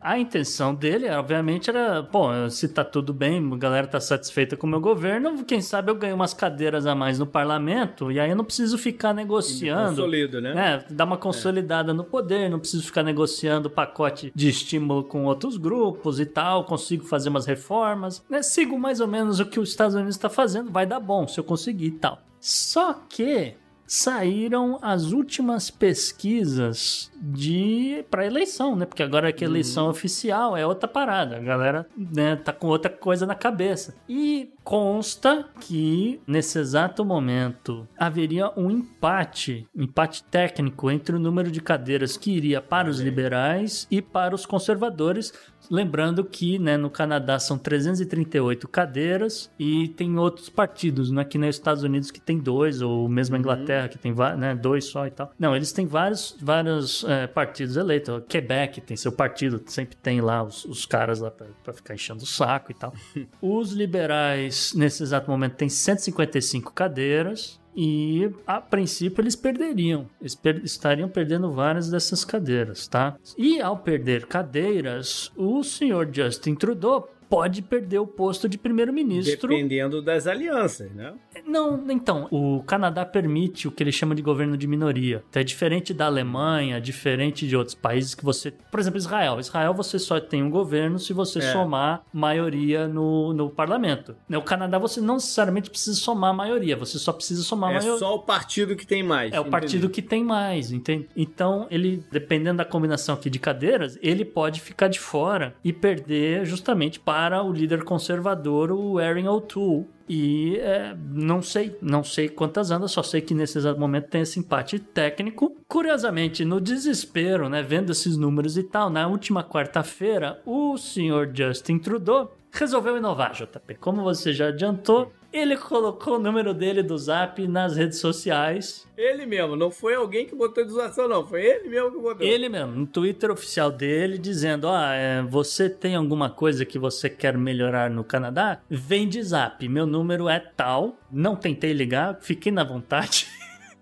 A intenção dele, obviamente, era, pô, se tá tudo bem, a galera tá satisfeita com o meu governo, quem sabe eu ganho umas cadeiras a mais no parlamento e aí eu não preciso ficar negociando. Consolida, né? né, dar uma consolidada no poder, não preciso ficar negociando pacote de estímulo com outros grupos e tal, consigo fazer umas reformas, né? Sigo mais ou menos o que os Estados Unidos está fazendo, vai dar bom se eu conseguir e tal. Só que saíram as últimas pesquisas de para eleição, né? Porque agora que a eleição oficial é outra parada, a galera, né, tá com outra coisa na cabeça. E consta que nesse exato momento haveria um empate, um empate técnico entre o número de cadeiras que iria para os liberais e para os conservadores, Lembrando que né, no Canadá são 338 cadeiras e tem outros partidos, não é que nos Estados Unidos que tem dois, ou mesmo a Inglaterra que tem né, dois só e tal. Não, eles têm vários, vários é, partidos eleitos. O Quebec tem seu partido, sempre tem lá os, os caras lá pra ficar enchendo o saco e tal. Os liberais, nesse exato momento, têm 155 cadeiras. E a princípio eles perderiam, eles per- estariam perdendo várias dessas cadeiras, tá? E ao perder cadeiras, o senhor Justin Trudeau pode perder o posto de primeiro-ministro. Dependendo das alianças, né? Não, então, o Canadá permite o que ele chama de governo de minoria. Então é diferente da Alemanha, diferente de outros países que você. Por exemplo, Israel. Israel você só tem um governo se você É. somar maioria no, no parlamento. No Canadá você não necessariamente precisa somar maioria, você só precisa somar É maioria. só o partido que tem mais. É o partido que tem mais, entende? Então, ele, dependendo da combinação aqui de cadeiras, ele pode ficar de fora e perder justamente para o líder conservador, o Erin O'Toole. E é, não sei, não sei quantas andas, só sei que nesse exato momento tem esse empate técnico. Curiosamente, no desespero, né, vendo esses números e tal, na última quarta-feira, o senhor Justin Trudeau resolveu inovar, JP. Como você já adiantou, ele colocou o número dele do Zap nas redes sociais. Ele mesmo, não foi alguém que botou de zoação, não. Foi ele mesmo que botou. Ele mesmo, no Twitter oficial dele, dizendo: Ah, é, você tem alguma coisa que você quer melhorar no Canadá? Vem de zap. Meu número é tal. Não tentei ligar, fiquei na vontade.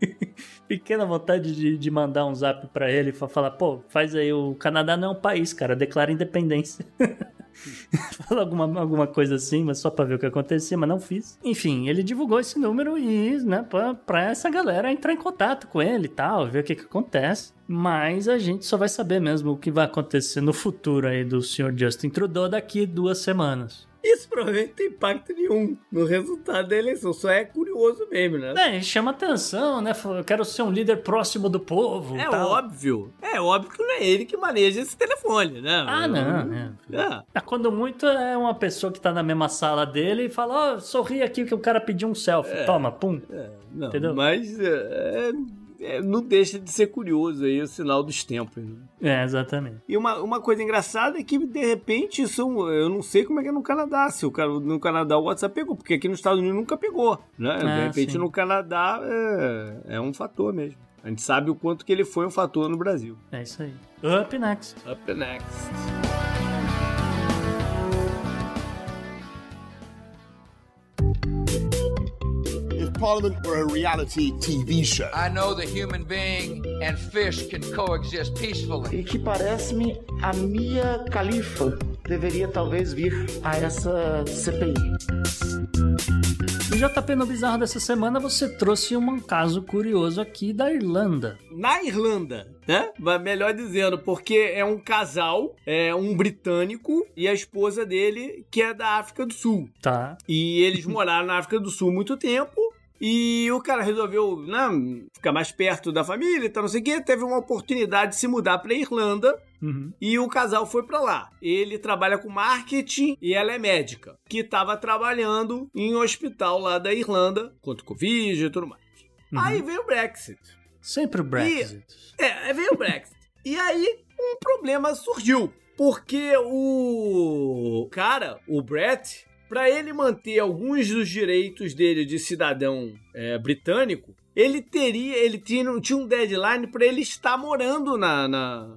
Fiquei na vontade de, de mandar um zap pra ele pra falar, pô, faz aí, o Canadá não é um país, cara, declara independência. Fala alguma, alguma coisa assim, mas só pra ver o que acontecia, mas não fiz. Enfim, ele divulgou esse número e, né, pra, pra essa galera entrar em contato com ele e tal, ver o que que acontece. Mas a gente só vai saber mesmo o que vai acontecer no futuro aí do senhor Justin Trudeau daqui duas semanas. Isso provavelmente não tem impacto nenhum no resultado da eleição. Só é curioso mesmo, né? É, chama atenção, né? Fala, Eu quero ser um líder próximo do povo. É tal. óbvio. É óbvio que não é ele que maneja esse telefone, né? Ah, não, né? É. É, Quando muito é uma pessoa que tá na mesma sala dele e fala, ó, sorri aqui que o cara pediu um selfie. Toma, pum. É, não, Entendeu? mas é, é, não deixa de ser curioso aí o sinal dos tempos. Né? É, exatamente. E uma, uma coisa engraçada é que, de repente, são, eu não sei como é que é no Canadá. Se o, cara- no Canadá o WhatsApp pegou, porque aqui nos Estados Unidos nunca pegou. Né? de Ah, repente, sim. no Canadá é, é um fator mesmo. A gente sabe o quanto que ele foi um fator no Brasil. É isso aí. Up next. Up next. Parliament were a reality TV show. I know the human being and fish can coexist peacefully. E que parece-me a Mia Khalifa deveria talvez vir a essa CPI. No JP no Bizarro dessa semana você trouxe um caso curioso aqui da Irlanda. Na Irlanda, né? Mas Melhor dizendo, porque é um casal, é um britânico e a esposa dele que é da África do Sul. Tá. E eles moraram na África do Sul muito tempo. E o cara resolveu né, ficar mais perto da família e tal, não sei o quê. Teve uma oportunidade de se mudar pra Irlanda. Uhum. E o casal foi pra lá. Ele trabalha com marketing e ela é médica, que estava trabalhando em um hospital lá da Irlanda contra o Covid e tudo mais. Uhum. Aí veio o Brexit. Sempre o Brexit. É, veio o Brexit. e aí um problema surgiu. Porque o cara, o Brett, para ele manter alguns dos direitos dele de cidadão é, britânico, ele teria, ele tinha, tinha um deadline para ele estar morando na, na-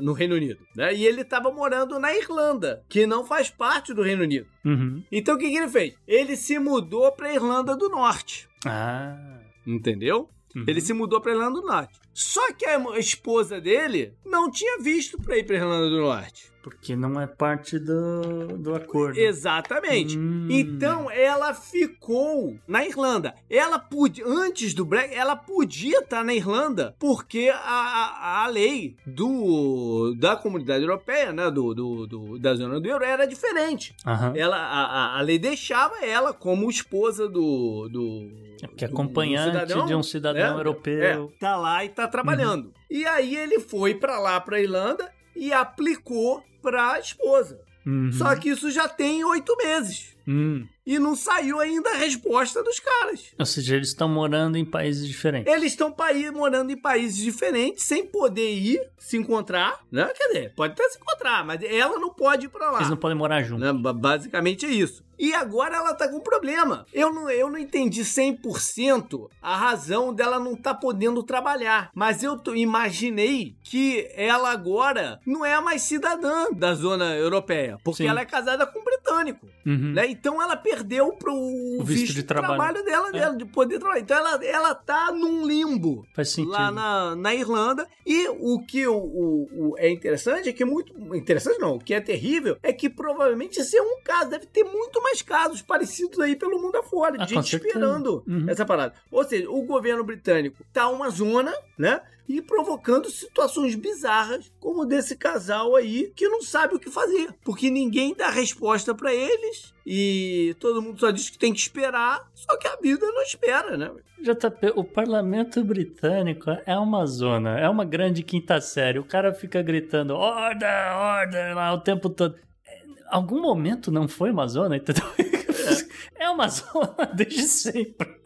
no Reino Unido, né? E ele estava morando na Irlanda, que não faz parte do Reino Unido. Uhum. Então o que, que ele fez? Ele se mudou para Irlanda do Norte, Ah. entendeu? Uhum. Ele se mudou para Irlanda do Norte. Só que a esposa dele não tinha visto para ir para Irlanda do Norte. Porque não é parte do, do acordo. Exatamente. Hum. Então ela ficou na Irlanda. Ela podia, antes do Brexit, ela podia estar na Irlanda porque a, a, a lei do, da comunidade europeia, né, do, do, do- da zona do euro, era diferente. Aham. Ela, a, a- a lei deixava ela como esposa do. do É porque acompanhante do cidadão, de um cidadão né? europeu. É, tá lá e tá trabalhando. E aí ele foi pra lá, pra Irlanda, e aplicou pra esposa. Uhum. Só que isso já tem oito meses. Hum. E não saiu ainda a resposta dos caras. Ou seja, eles estão morando em países diferentes. Eles estão morando em países diferentes, sem poder ir se encontrar, né? Quer dizer, pode até se encontrar, mas ela não pode ir pra lá. Eles não podem morar juntos. Né? Ba- Basicamente é isso. E agora ela tá com problema. Eu não, eu não entendi 100% a razão dela não tá podendo trabalhar. Mas eu imaginei que ela agora não é mais cidadã da zona europeia. Porque Sim. ela é casada com um britânico. Uhum. Né? Então ela perdeu pro O visto, visto de trabalho. trabalho, dela, É. dela, de poder trabalhar. Então ela, ela tá num limbo Faz sentido. lá na, na Irlanda. E o que o, o- o- é interessante é que muito. Interessante não, o que é terrível é que provavelmente esse é um caso. Deve ter muito mais casos parecidos aí pelo mundo afora, de Ah, gente esperando Uhum. essa parada. Ou seja, o governo britânico tá uma zona, né? E provocando situações bizarras, como desse casal aí, que não sabe o que fazer. Porque ninguém dá resposta pra eles. E todo mundo só diz que tem que esperar. Só que a vida não espera, né? JP, o parlamento britânico é uma zona, é uma grande quinta série. O cara fica gritando order, order lá o tempo todo. É, Algum momento não foi uma zona, entendeu? É uma zona desde sempre.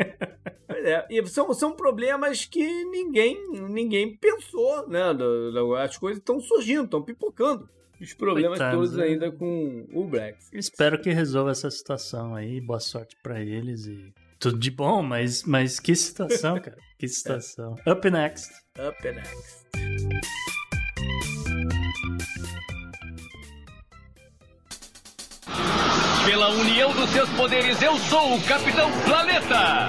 Pois é, e são, são problemas que ninguém, ninguém pensou, né? As coisas estão surgindo, estão pipocando. Os problemas Coitados, todos né? ainda com o Brexit. Espero que resolva essa situação aí. Boa sorte pra eles e tudo de bom, mas, mas que situação, cara. Que situação. Up next. Up next. Pela união dos seus poderes, eu sou o Capitão Planeta!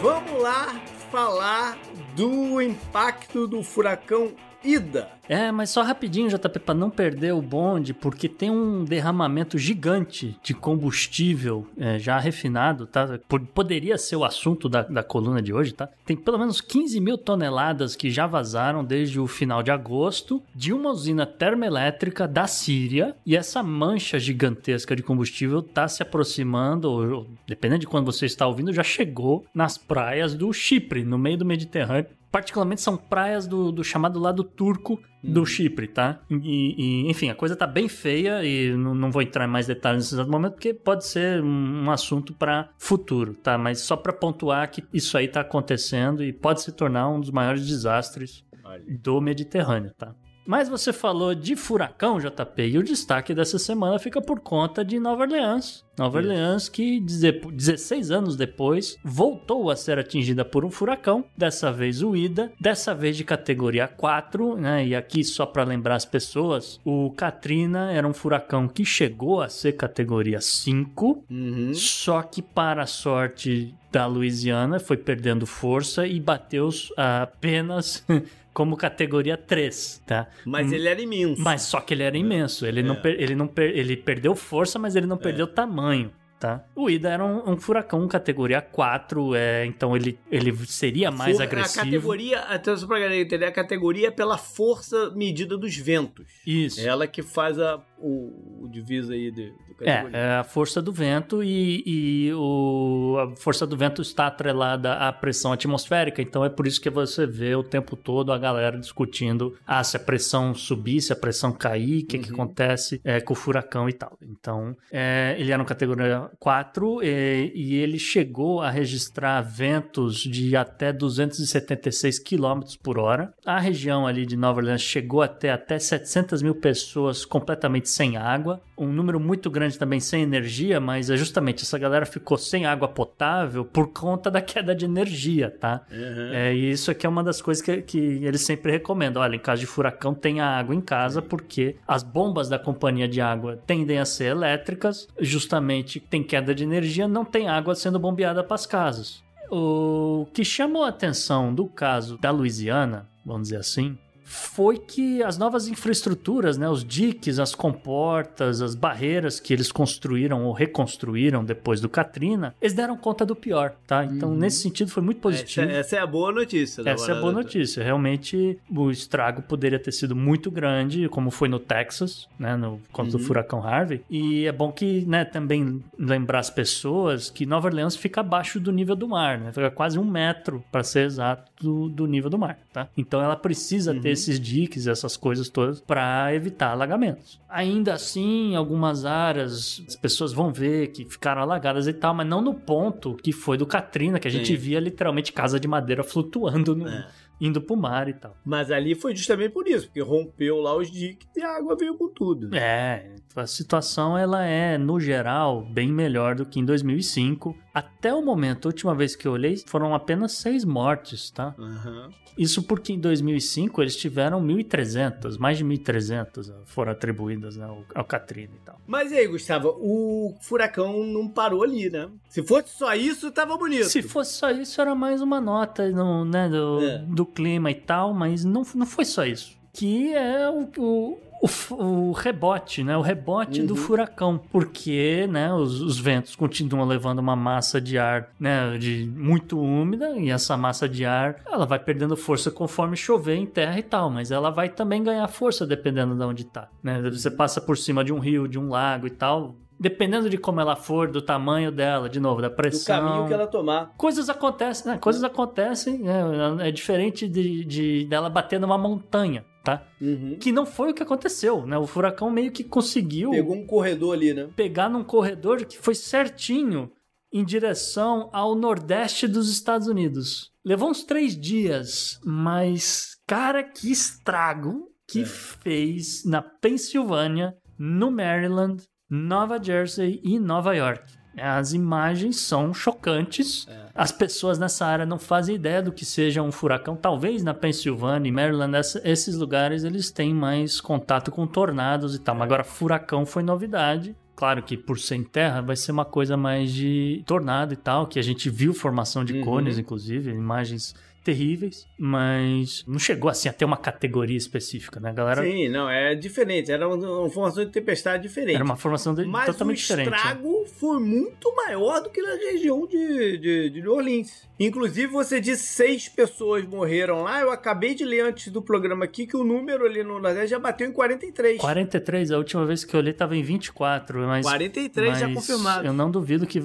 Vamos lá falar do impacto do furacão Ida. É, mas só rapidinho, JP, pra não perder o bonde, porque tem um derramamento gigante de combustível é, já refinado, tá? Pod- Poderia ser o assunto da, da coluna de hoje, tá? Tem pelo menos 15 mil toneladas que já vazaram desde o final de agosto de uma usina termoelétrica da Síria, e essa mancha gigantesca de combustível tá se aproximando, ou, dependendo de quando você está ouvindo, já chegou nas praias do Chipre, no meio do Mediterrâneo. Particularmente são praias do, do chamado lado turco do Chipre, tá? E, e, enfim, a coisa tá bem feia e não, não vou entrar em mais detalhes nesse exato momento porque pode ser um, um assunto para futuro, tá? Mas só para pontuar que isso aí tá acontecendo e pode se tornar um dos maiores desastres do Mediterrâneo, tá? Mas você falou de furacão, JP, e o destaque dessa semana fica por conta de Nova Orleans, Nova Orleans, que deze- 16 anos depois voltou a ser atingida por um furacão, dessa vez o Ida, dessa vez de categoria 4, né? E aqui só para lembrar as pessoas, o Katrina era um furacão que chegou a ser categoria 5, Uhum. só que para a sorte da Louisiana foi perdendo força e bateu apenas como categoria 3, tá? Mas ele era imenso. Mas só que ele era imenso. Ele, não, per- ele, não per- ele perdeu força, mas ele não perdeu tamanho. Tá? O Ida era um, um furacão categoria 4, é, então ele, ele seria mais For- agressivo. A categoria, até só pra galera entender, a categoria é pela força medida dos ventos. Isso. É ela que faz a, o, o divisa aí de, do É, categoria. é a força do vento e, e o, a força do vento está atrelada à pressão atmosférica, então é por isso que você vê o tempo todo a galera discutindo ah, se a pressão subir, se a pressão cair, o que, que acontece é, com o furacão e tal. Então, é, ele era um categoria 4 e, e ele chegou a registrar ventos de até 276 km por hora. A região ali de Nova Orleans chegou até até 700 mil pessoas completamente sem água, um número muito grande também sem energia, mas é justamente essa galera ficou sem água potável por conta da queda de energia, tá? Uhum. É, e isso aqui é uma das coisas que, que eles sempre recomendam. Olha, em caso de furacão, tenha água em casa, porque as bombas da companhia de água tendem a ser elétricas, justamente tem queda de energia, não tem água sendo bombeada para as casas. O que chamou a atenção do caso da Louisiana, vamos dizer assim, foi que as novas infraestruturas, né, os diques, as comportas, as barreiras que eles construíram ou reconstruíram depois do Katrina, eles deram conta do pior, tá? Então, nesse sentido, foi muito Essa, positivo. essa é a boa notícia. da Essa é a boa notícia. Realmente, o estrago poderia ter sido muito grande, como foi no Texas, né, no contra Uhum. do furacão Harvey. E é bom que, né, também lembrar as pessoas que Nova Orleans fica abaixo do nível do mar, né? Fica quase um metro, para ser exato, do, do nível do mar, tá? Então, ela precisa Uhum. ter esses diques, essas coisas todas, para evitar alagamentos. Ainda assim, algumas áreas, as pessoas vão ver que ficaram alagadas e tal, mas não no ponto que foi do Katrina, que a gente Sim. via literalmente casa de madeira flutuando no, É. indo pro mar e tal. Mas ali foi justamente por isso, porque rompeu lá os diques e a água veio com tudo. É, a situação ela é, no geral, bem melhor do que em 2005. Até o momento, a última vez que eu olhei, foram apenas seis mortes, tá? Aham. Isso porque em 2005 eles tiveram 1.300, mais de 1.300 foram atribuídas né, ao, ao Katrina e tal. Mas e aí, Gustavo, o furacão não parou ali, né? Se fosse só isso, tava bonito. Se fosse só isso, era mais uma nota no, né, do, É. do clima e tal, mas não, não foi só isso. Que é o, o, o, o rebote, né? O rebote do Uhum. furacão. Porque, né, os, os ventos continuam levando uma massa de ar, né, de muito úmida, e essa massa de ar, ela vai perdendo força conforme chover em terra e tal, mas ela vai também ganhar força dependendo de onde tá, né? Você passa por cima de um rio, de um lago e tal, dependendo de como ela for, do tamanho dela, de novo, da do pressão caminho que ela tomar. coisas acontecem, né? Coisas acontecem, né? É diferente de, de dela bater numa montanha, tá? Uhum. Que não foi o que aconteceu, né? O furacão meio que conseguiu Pegou um corredor ali, né? pegar num corredor que foi certinho em direção ao nordeste dos Estados Unidos. Levou uns três dias, mas, cara, que estrago que É. fez na Pensilvânia, no Maryland, Nova Jersey e Nova York. As imagens são chocantes. É. As pessoas nessa área não fazem ideia do que seja um furacão. Talvez na Pensilvânia e Maryland, esses lugares, eles têm mais contato com tornados e tal. Mas agora, furacão foi novidade. Claro que por ser em terra vai ser uma coisa mais de tornado e tal, que a gente viu formação de Uhum. cones, inclusive, imagens terríveis, mas não chegou assim a ter uma categoria específica, né? A galera Sim, não, é diferente. Era uma, uma formação de tempestade diferente. era uma formação de- Mas totalmente o diferente. né? estrago foi muito maior do que na região de, de, de New Orleans. Inclusive, você disse seis pessoas morreram lá. Eu acabei de ler antes do programa aqui que o número ali no Nordeste já bateu em 43. 43, a última vez que eu olhei tava em 24, mas 43 já mas confirmado. Eu não duvido que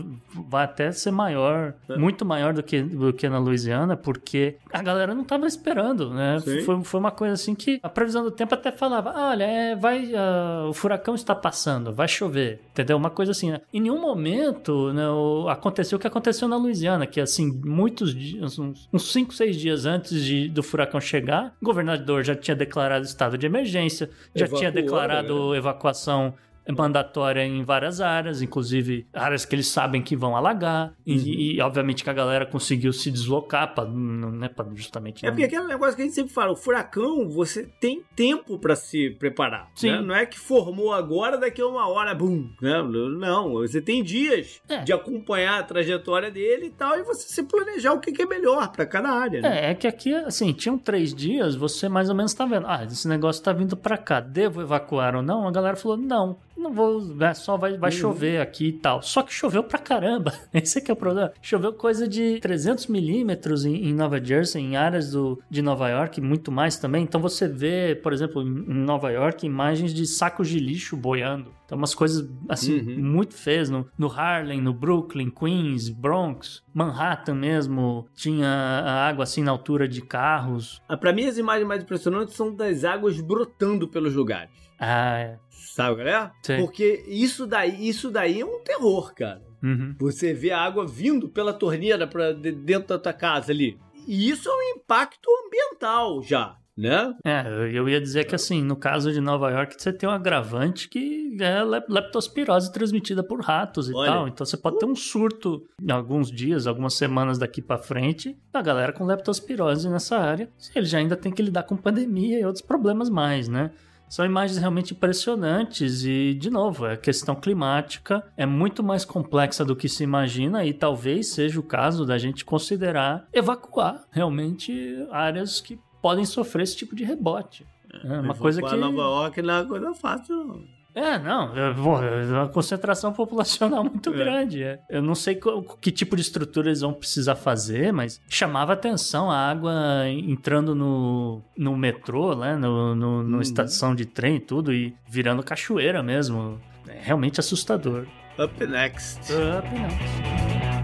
vai até ser maior, É. muito maior do que, do que na Louisiana, porque a galera não tava esperando, né? Sim. Foi, foi uma coisa assim que a previsão do tempo até falava: olha, é, vai, ah, o furacão está passando, vai chover, entendeu? Uma coisa assim, né? Em nenhum momento né, o- aconteceu o que aconteceu na Louisiana, que assim, muitos dias, uns 5, 6 dias antes de, do furacão chegar, o governador já tinha declarado estado de emergência, já Evacuou tinha declarado galera. evacuação mandatória em várias áreas, inclusive áreas que eles sabem que vão alagar. E, e, obviamente que a galera conseguiu se deslocar para né, pra justamente. É porque aquele negócio que a gente sempre fala, o furacão, você tem tempo pra se preparar. Sim. né? Não é que formou agora, daqui a uma hora, bum. Né? Não, você tem dias É. de acompanhar a trajetória dele e tal, e você se planejar o que é melhor pra cada área. Né? É, é que aqui, assim, tinham três dias, você mais ou menos tá vendo. Ah, esse negócio tá vindo pra cá, devo evacuar ou não? A galera falou, não, não vou, né, só vai, vai chover aqui e tal. Só que choveu pra caramba, esse é que é o problema. Choveu coisa de 300 milímetros em, em Nova Jersey, em áreas do, de Nova York, muito mais também. Então você vê, por exemplo, em Nova York, imagens de sacos de lixo boiando. Então umas coisas, assim, Uhum. muito feias. No, no Harlem, no Brooklyn, Queens, Bronx, Manhattan mesmo, tinha a água assim na altura de carros. Ah, Pra mim, as imagens mais impressionantes são das águas brotando pelos lugares. Ah, é. Sabe, galera? Sei. Porque isso daí, isso daí é um terror, cara. Uhum. Você vê a água vindo pela torneira para dentro da tua casa ali. E isso é um impacto ambiental já, né? É, eu- ia dizer que assim, no caso de Nova York, você tem um agravante que é lep- leptospirose transmitida por ratos e Olha. tal. Então você pode ter um surto em alguns dias, algumas semanas daqui pra frente, da galera com leptospirose nessa área. Ele já ainda tem que lidar com pandemia e outros problemas mais, né? São imagens realmente impressionantes e, de novo, a questão climática é muito mais complexa do que se imagina e talvez seja o caso da gente considerar evacuar realmente áreas que podem sofrer esse tipo de rebote. É uma coisa que. Nova York não é uma coisa fácil, não. É, não, é, é uma concentração populacional muito É. grande. é. Eu não sei qual- que tipo de estrutura eles vão precisar fazer, mas chamava atenção a água entrando no, no metrô, né, no, no, no Uhum. estação de trem e tudo, e virando cachoeira mesmo. É realmente assustador. Up next. Up next.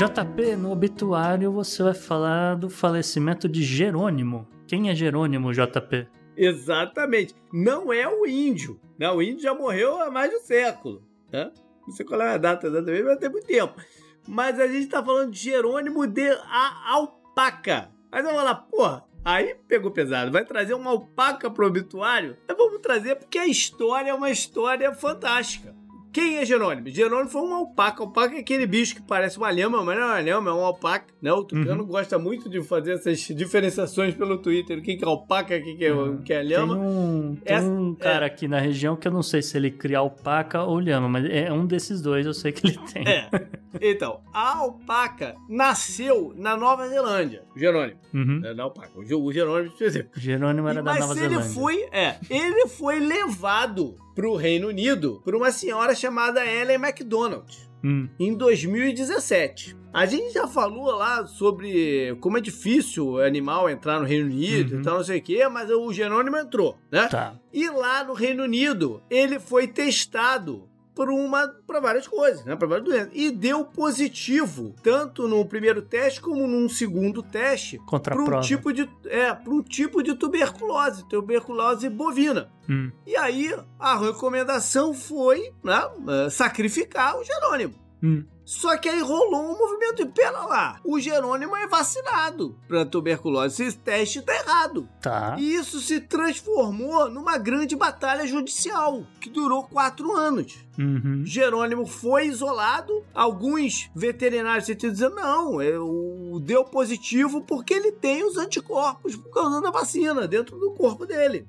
JP, no obituário você vai falar do falecimento de Jerônimo. Quem é Jerônimo, JP? Exatamente. Não é o índio. Né? O índio já morreu há mais de um século. Né? Não sei qual é a data exatamente, mas tem muito tempo. Mas a gente tá falando de Jerônimo de a Alpaca. Você vai falar, porra, aí pegou pesado. Vai trazer uma alpaca pro obituário? Então vamos trazer porque a história é uma história fantástica. Quem é Jerônimo? Jerônimo foi uma alpaca. Alpaca é aquele bicho que parece uma lhama, mas não é uma lhama, é uma alpaca. Né? O Tucano gosta muito de fazer essas diferenciações pelo Twitter. O que é alpaca, o que é, o que é Tem lhama. um, tem Essa- um cara aqui na região que eu não sei se ele cria alpaca ou lhama, mas é um desses dois, eu sei que ele tem. É. Então, a alpaca nasceu na Nova Zelândia. Jerônimo. Uhum. É, na alpaca. O Jerônimo específico. Jerônimo era E- da Mas Nova ele Zelândia. foi, é, ele foi levado pro Reino Unido por uma senhora chamada Ellen MacDonald Hum, em 2017. A gente já falou lá sobre como é difícil o animal entrar no Reino Unido Uhum. e tal, não sei o quê, mas o Jerônimo entrou, né? tá. E lá no Reino Unido, ele foi testado por uma para várias coisas, né, para várias doenças, e deu positivo, tanto no primeiro teste como num segundo teste, para um tipo de é, para um tipo de tuberculose, tuberculose bovina. Hum, E aí a recomendação foi, né, sacrificar o Jerônimo. hum. Só que aí rolou um movimento e pera lá, o Jerônimo é vacinado para tuberculose, esse teste tá errado. Tá. E isso se transformou numa grande batalha judicial, que durou quatro anos. Uhum. Jerônimo foi isolado, alguns veterinários cientistas dizendo, não, é, o, deu positivo porque ele tem os anticorpos por causa da vacina dentro do corpo dele.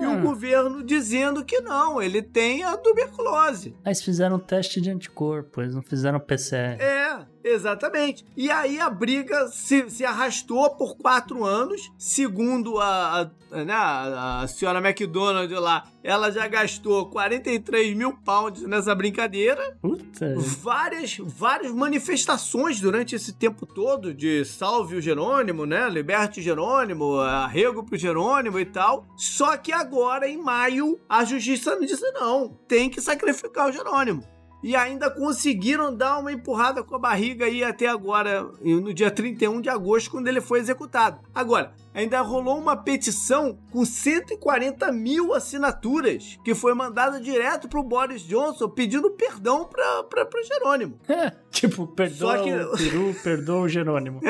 E o governo dizendo que não, ele tem a tuberculose. Eles fizeram um teste de anticorpo, eles não fizeram PCR. É, exatamente. E aí a briga se, se arrastou por quatro anos. Segundo a, a, né, a, a senhora McDonald lá, ela já gastou 43 mil pounds nessa brincadeira. Puta. Várias, várias manifestações durante esse tempo todo de salve o Jerônimo, né? Liberte o Jerônimo, arrego pro Jerônimo e tal. Só que agora, em maio, a justiça disse não, tem que sacrificar o Jerônimo. E ainda conseguiram dar uma empurrada com a barriga aí até agora, no dia 31 de agosto, quando ele foi executado. Agora, ainda rolou uma petição com 140 mil assinaturas que foi mandada direto pro Boris Johnson pedindo perdão pra, pra, pro Jerônimo. tipo, perdoa que- o peru, perdoa o Jerônimo.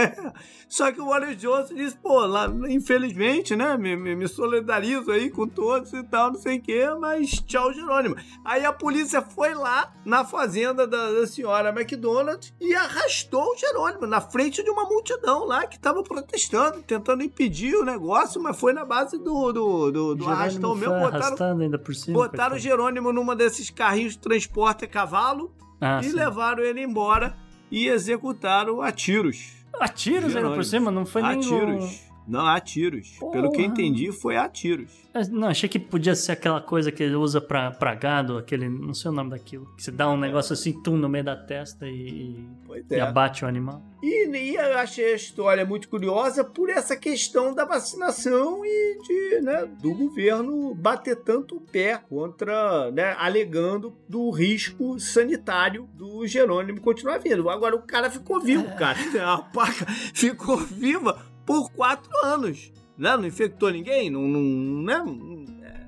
Só que o Boris Johnson disse, pô, lá, infelizmente, né, me, me, me solidarizo aí com todos e tal, não sei o quê, mas tchau, Jerônimo. Aí a polícia foi lá na fazenda da, da senhora McDonald e arrastou o Jerônimo na frente de uma multidão lá que tava protestando, tentando impedir o negócio, mas foi na base do, do, do, do arrastão mesmo, foi botaram, ainda por cima. botaram o. Jerônimo numa desses carrinhos de transporte a cavalo Ah, e sim. levaram ele embora e executaram a tiros. A tiros ainda por cima, não foi a nem tiros. Não, a tiros. Pelo que eu Porra. entendi, foi a tiros. um... Não, achei que podia ser aquela coisa que ele usa pra, pra gado, aquele... Não sei o nome daquilo. Que você dá um negócio assim, tum, no meio da testa e, Pois e é. abate o animal. E, e eu achei a história muito curiosa por essa questão da vacinação e de, né, do governo bater tanto o pé contra, né, alegando do risco sanitário do Jerônimo continuar vindo. Agora o cara ficou vivo, cara. A paca ficou viva por quatro anos. Né? Não infectou ninguém, não, não, né?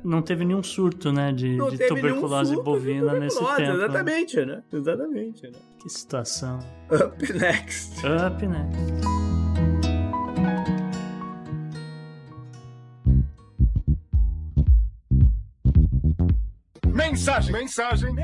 Não teve nenhum surto, né, de, não de tuberculose surto de bovina nesse tuberculose, tempo. né? Exatamente, né? Exatamente, né? Que situação. Up next. Up, né? Mensagem, mensagem, E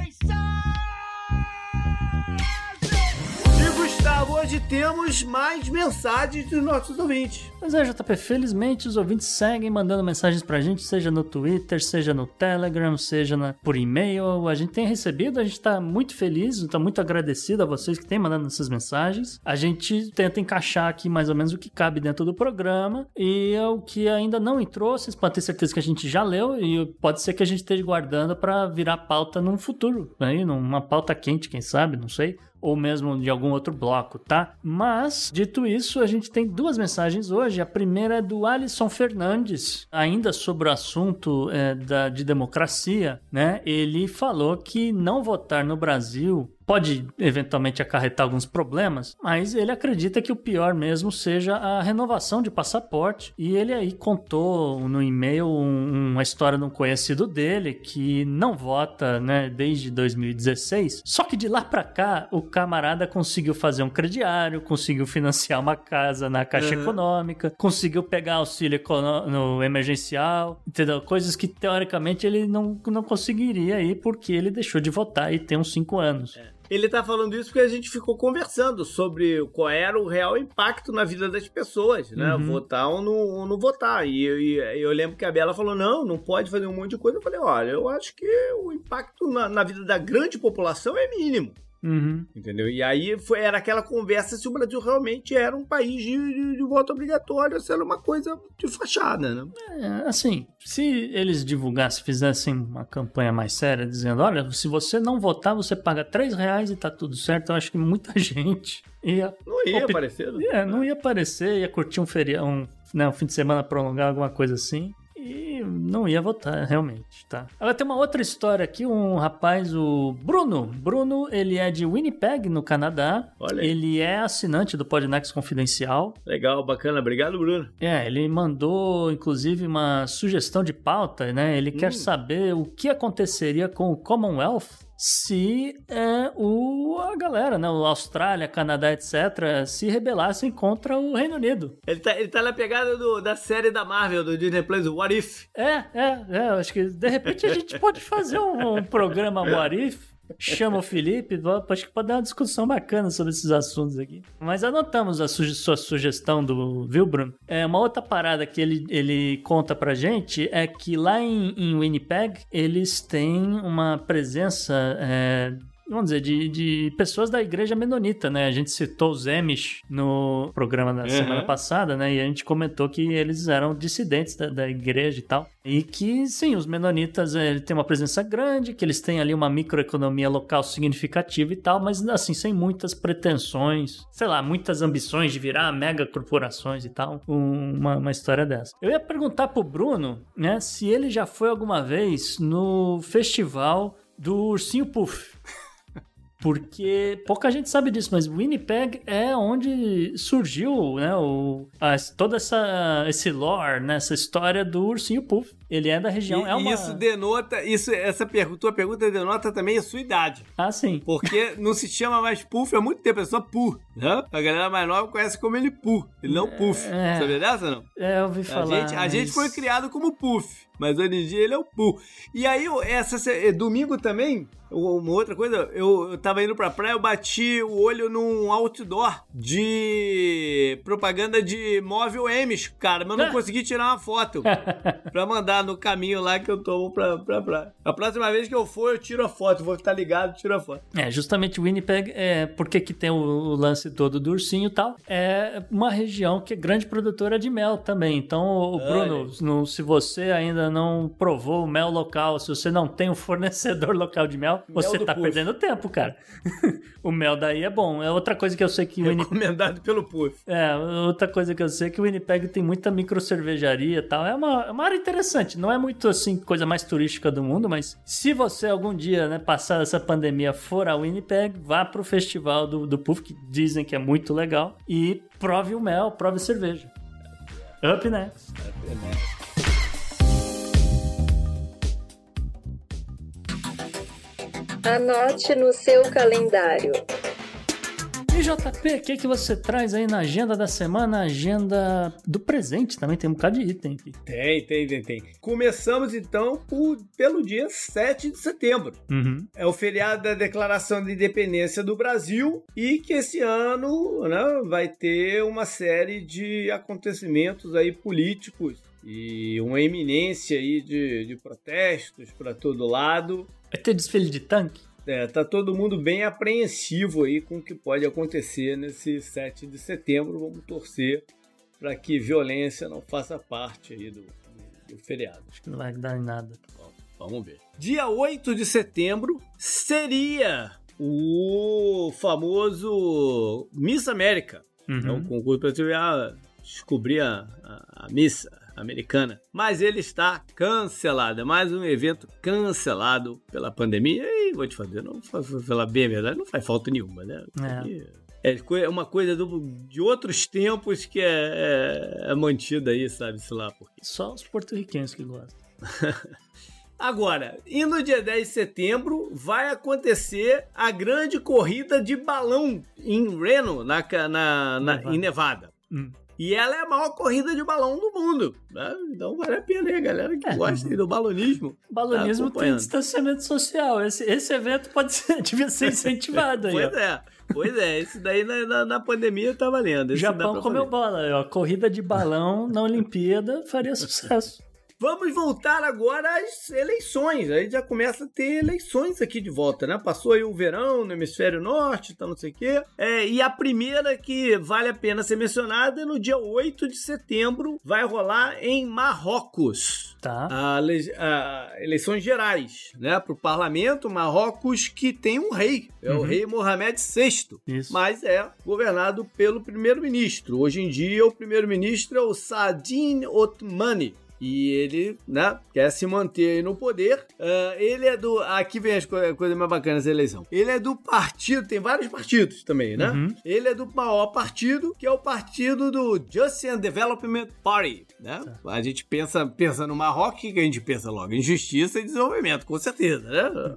Gustavo, hoje temos mais mensagens dos nossos ouvintes. Pois é, JP, felizmente os ouvintes seguem mandando mensagens pra gente, seja no Twitter, seja no Telegram, seja na- por e-mail. A gente tem recebido, a gente tá muito feliz, tá muito agradecido a vocês que têm mandado essas mensagens. A gente tenta encaixar aqui mais ou menos o que cabe dentro do programa e é o que ainda não entrou, vocês podem ter certeza que a gente já leu e pode ser que a gente esteja guardando pra virar pauta num futuro, aí, numa pauta quente, quem sabe, não sei ou mesmo de algum outro bloco, tá? Mas, dito isso, a gente tem duas mensagens hoje. A primeira é do Alisson Fernandes, ainda sobre o assunto é, da, de democracia, né? Ele falou que não votar no Brasil pode eventualmente acarretar alguns problemas, mas ele acredita que o pior mesmo seja a renovação de passaporte. E ele aí contou no e-mail um- uma história de um conhecido dele que não vota, né, desde 2016. Só que de lá pra cá, o camarada conseguiu fazer um crediário, conseguiu financiar uma casa na Caixa Uhum. Econômica, conseguiu pegar auxílio no emergencial, entendeu? Coisas que teoricamente ele não, não conseguiria aí porque ele deixou de votar e tem uns 5 anos. Ele tá falando isso porque a gente ficou conversando sobre qual era o real impacto na vida das pessoas, né? Uhum. Votar ou não, ou não votar. E, eu- e eu lembro que a Bela falou: não, não pode fazer um monte de coisa. Eu falei: olha, eu acho que o impacto na, na vida da grande população é mínimo. Uhum. Entendeu? E aí foi, era aquela conversa se o Brasil realmente era um país de, de- de voto obrigatório, se era uma coisa de fachada, né? É, assim, se eles divulgassem, fizessem uma campanha mais séria, dizendo, olha, se você não votar, você paga 3 reais e tá tudo certo, eu acho que muita gente ia... Não ia aparecer. né? É, não ia aparecer, ia curtir um feriado, um, né, um fim de semana prolongado, alguma coisa assim. Não ia votar, realmente, tá? Agora tem uma outra história aqui, um rapaz, o Bruno. Bruno, ele é de Winnipeg, no Canadá. Olha aí. Ele é assinante do Podnext Confidencial. Legal, bacana. Obrigado, Bruno. É, ele mandou inclusive uma sugestão de pauta, né? Ele quer saber o que aconteceria com o Commonwealth se é, o, a galera, né? O Austrália, Canadá, etc., se rebelassem contra o Reino Unido. Ele tá, ele tá na pegada do- da série da Marvel, do Disney Plus, What If. É, é, é. Acho que de repente a gente pode fazer um, um programa What If. Chama o Felipe, acho que pode dar uma discussão bacana sobre esses assuntos aqui. Mas anotamos a suge- sua sugestão do, viu, Bruno? É, uma outra parada que ele, ele conta pra gente é que lá em, em Winnipeg eles têm uma presença. é, Vamos dizer, de, de pessoas da igreja menonita, né? A gente citou os Amish no programa da semana passada, né? E a gente comentou que eles eram dissidentes da, da igreja e tal. E que, sim, os menonitas eh, têm uma presença grande, que eles têm ali uma microeconomia local significativa e tal, mas assim, sem muitas pretensões, sei lá, muitas ambições de virar mega corporações e tal. Um- uma, uma história dessa. Eu ia perguntar pro Bruno, né, se ele já foi alguma vez no festival do Ursinho Puff. porque pouca gente sabe disso, mas Winnipeg é onde surgiu, né, o, as, toda essa esse lore, né, essa história do ursinho Puff. Ele é da região, E- é uma Isso denota, isso, essa pergunta, tua pergunta denota também a sua idade. Ah, sim. Porque não se chama mais Puff há muito tempo, é só Pu. Né? A galera mais nova conhece como ele Pu, ele não Puff. É. Sabia dessa não? É, eu ouvi A falar. gente, a gente mas- foi criado como Puff, mas hoje em dia ele é o Pu. E aí, essa, se- domingo também, uma outra coisa, eu, eu tava indo pra praia, eu bati o olho num outdoor de propaganda de móvel Emes, cara, mas eu não Ah. consegui tirar uma foto pra mandar no caminho lá que eu tomo pra, pra praia. A próxima vez que eu for, eu tiro a foto, vou estar ligado, tiro a foto. É, justamente Winnipeg, é, porque que tem o, o lance todo do ursinho e tal, é uma região que é grande produtora de mel também. Então, Olha. Bruno, no- se você ainda não provou o mel local, se você não tem um fornecedor local de mel, você tá Puff. perdendo tempo, cara. o mel daí é bom. É outra coisa que eu sei que o Winnipeg... Recomendado pelo Puff. É, outra coisa que eu sei que o Winnipeg tem muita micro cervejaria e tal. É uma, é uma área interessante. Não é muito assim, coisa mais turística do mundo, mas se você algum dia, né, passar essa pandemia for a Winnipeg, vá pro festival do, do Puff, que dizem que é muito legal, e prove o mel, prove a cerveja. Up next. Anote no seu calendário. E JP, o que, que você traz aí na agenda da semana? Agenda do presente também, tem um bocado de item aqui. Tem, tem, tem, tem. Começamos então por- pelo dia 7 de setembro. Uhum. É o feriado da Declaração de Independência do Brasil e que esse ano né, vai ter uma série de acontecimentos aí políticos e uma eminência aí de, de protestos para todo lado. Vai ter desfile de tanque? É, tá todo mundo bem apreensivo aí com o que pode acontecer nesse 7 de setembro. Vamos torcer para que violência não faça parte aí do, do, do feriado. Acho que não vai dar em nada. Vamos ver. Dia 8 de setembro seria o famoso Miss América. É um concurso para ah, descobrir a, a, a missa americana. Mas ele está cancelado. É mais um evento cancelado pela pandemia. E vou te fazer, não fa- fa- falar bem a verdade, não faz falta nenhuma, né? É. É é uma coisa do- de outros tempos que é, é, é mantida aí, sabe-se lá por quê. Só os porto-riquenhos que gostam. Agora, e no dia 10 de setembro vai acontecer a grande corrida de balão em Reno, na, na, na- Nevada. em Nevada. Hum. E ela é a maior corrida de balão do mundo. né? Então vale a pena aí, galera que É. gosta do balonismo. Balonismo Tá tem distanciamento social. Esse, esse evento pode ser, devia ser incentivado aí. Pois ó. é, pois é. Esse daí na, na- na pandemia tá valendo. Esse Japão comeu bola. Ó. Corrida de balão na Olimpíada faria sucesso. Vamos voltar agora às eleições. Aí já começa a ter eleições aqui de volta, né? Passou aí o verão no hemisfério norte, tá não sei o quê. É, e a primeira que vale a pena ser mencionada é no dia 8 de setembro, vai rolar em Marrocos. Tá. A, a- eleições gerais, né? Para o parlamento, Marrocos que tem um rei, é o Uhum. rei Mohamed VI, Isso. mas é governado pelo primeiro-ministro. Hoje em dia, o primeiro-ministro é o Saadin Othmani. E ele, né, quer se manter aí no poder. Ah, ele é do. Aqui vem as co coisas mais bacanas da eleição. Ele é do partido, tem vários partidos também, né? Uhum. Ele é do maior partido, que é o partido do Justice and Development Party, né? A gente pensa, pensa no Marrocos, o que a gente pensa logo? Em justiça e desenvolvimento, com certeza, né?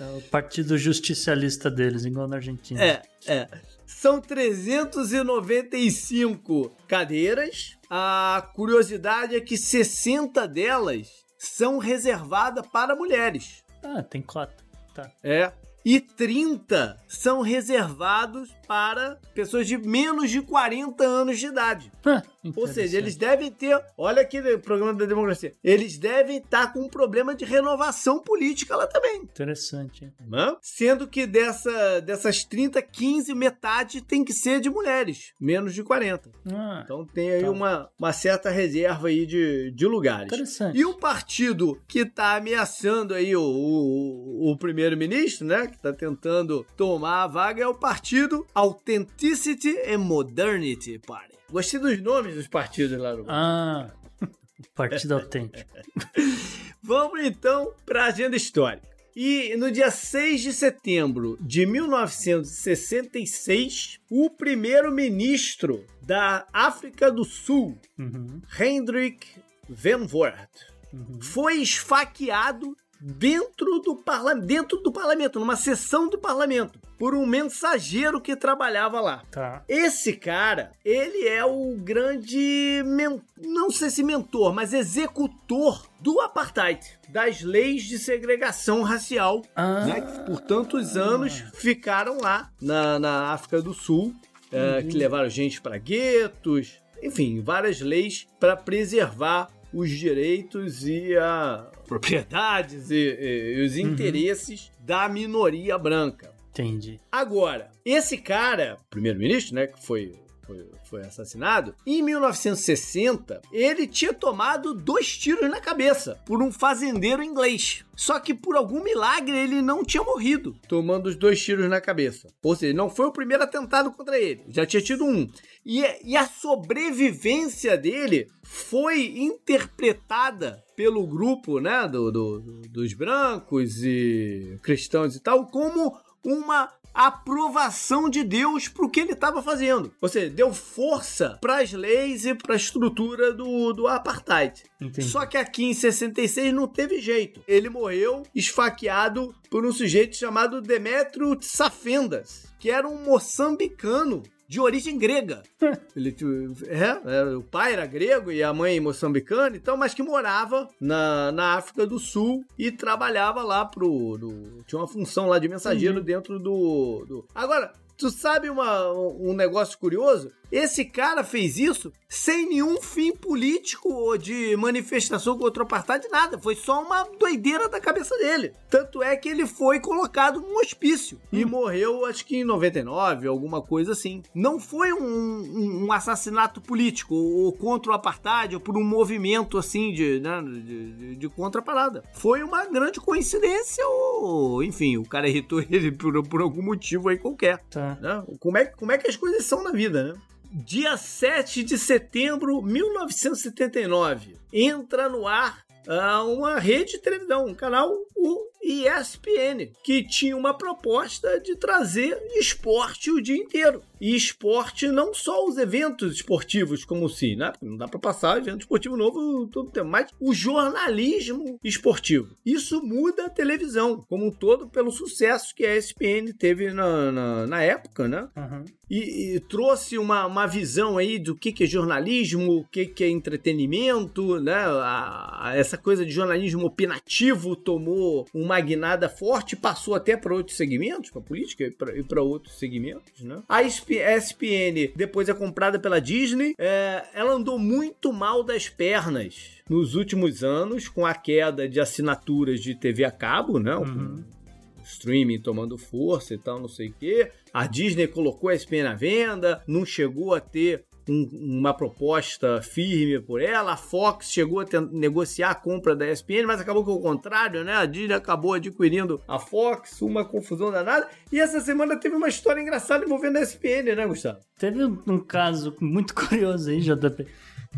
É o partido justicialista deles, igual na Argentina. É, é. São 395 cadeiras. A curiosidade é que 60 delas são reservadas para mulheres. Ah, tem cota. Tá. É. E 30 são reservados para pessoas de menos de 40 anos de idade. Ou seja, eles devem ter. Olha aqui no programa da democracia. Eles devem estar com um problema de renovação política lá também. Interessante. hein? né? Sendo que dessa, dessas 30, 15, metade tem que ser de mulheres, menos de 40. Ah, Então tem aí Tá. uma, uma certa reserva aí de, de lugares. interessante. E o partido que está ameaçando aí o, o, o primeiro-ministro, né? Que está tentando tomar a vaga, é o partido Authenticity and Modernity Party. Gostei dos nomes dos partidos lá no Ah, partido autêntico. Vamos então para a agenda histórica. E no dia 6 de setembro de 1966, o primeiro-ministro da África do Sul, Uhum. Hendrik Van Voort, foi esfaqueado dentro do, parla dentro do parlamento, numa sessão do parlamento, por um mensageiro que trabalhava lá. Tá. Esse cara, ele é o grande, não sei se mentor, mas executor do apartheid, das leis de segregação racial, Ah. né, que por tantos anos ficaram lá na, na África do Sul, é, que levaram gente para guetos, enfim, várias leis para preservar os direitos e a propriedades e, e- e os interesses da minoria branca. Entendi. Agora, esse cara, primeiro-ministro, né, que foi, foi, foi assassinado, em 1960, ele tinha tomado dois tiros na cabeça por um fazendeiro inglês. Só que por algum milagre ele não tinha morrido tomando os dois tiros na cabeça. Ou seja, não foi o primeiro atentado contra ele, já tinha tido um. E, e a sobrevivência dele foi interpretada pelo grupo né, do, do- dos brancos e cristãos e tal como uma aprovação de Deus para o que ele estava fazendo. Ou seja, deu força para as leis e para a estrutura do, do apartheid. Entendi. Só que aqui em 66 não teve jeito. Ele morreu esfaqueado por um sujeito chamado Demetrio Tsafendas, que era um moçambicano de origem grega. Ele, é, é, o pai era grego e a mãe moçambicana, então, mas que morava na, na África do Sul e trabalhava lá pro. do- tinha uma função lá de mensageiro dentro do, do. Agora, tu sabe uma, um negócio curioso? Esse cara fez isso sem nenhum fim político ou de manifestação contra o apartheid, nada. Foi só uma doideira da cabeça dele. Tanto é que ele foi colocado num hospício e morreu, acho que em 99, alguma coisa assim. Não foi um, um- um assassinato político ou contra o apartheid ou por um movimento assim de, né, de, de, de contra a parada. Foi uma grande coincidência ou, enfim, o cara irritou ele por, por algum motivo aí qualquer Tá. né? Como é, como é que as coisas são na vida, né? Dia 7 de setembro de 1979, entra no ar ah, uma rede de televisão, um canal, o ESPN, que tinha uma proposta de trazer esporte o dia inteiro. E esporte não só os eventos esportivos como se, né? Não dá pra passar evento esportivo novo todo tempo, mas o jornalismo esportivo. Isso muda a televisão como um todo pelo sucesso que a ESPN teve na, na, na época, né? Uhum. E, e trouxe uma, uma visão aí do que, que é jornalismo, o que, que é entretenimento, né? A- a- essa coisa de jornalismo opinativo tomou uma guinada forte, passou até para outros segmentos, para política e para outros segmentos, né? A SP ESPN depois é comprada pela Disney, é, ela andou muito mal das pernas nos últimos anos com a queda de assinaturas de TV a cabo, né? Uhum. Streaming tomando força e tal, não sei o quê. A Disney colocou a ESPN à venda, não chegou a ter um- uma proposta firme por ela. A Fox chegou a negociar a compra da ESPN, mas acabou que o contrário, né? A Disney acabou adquirindo a Fox, uma confusão danada. E essa semana teve uma história engraçada envolvendo a ESPN, né, Gustavo? Teve um caso muito curioso aí, JP,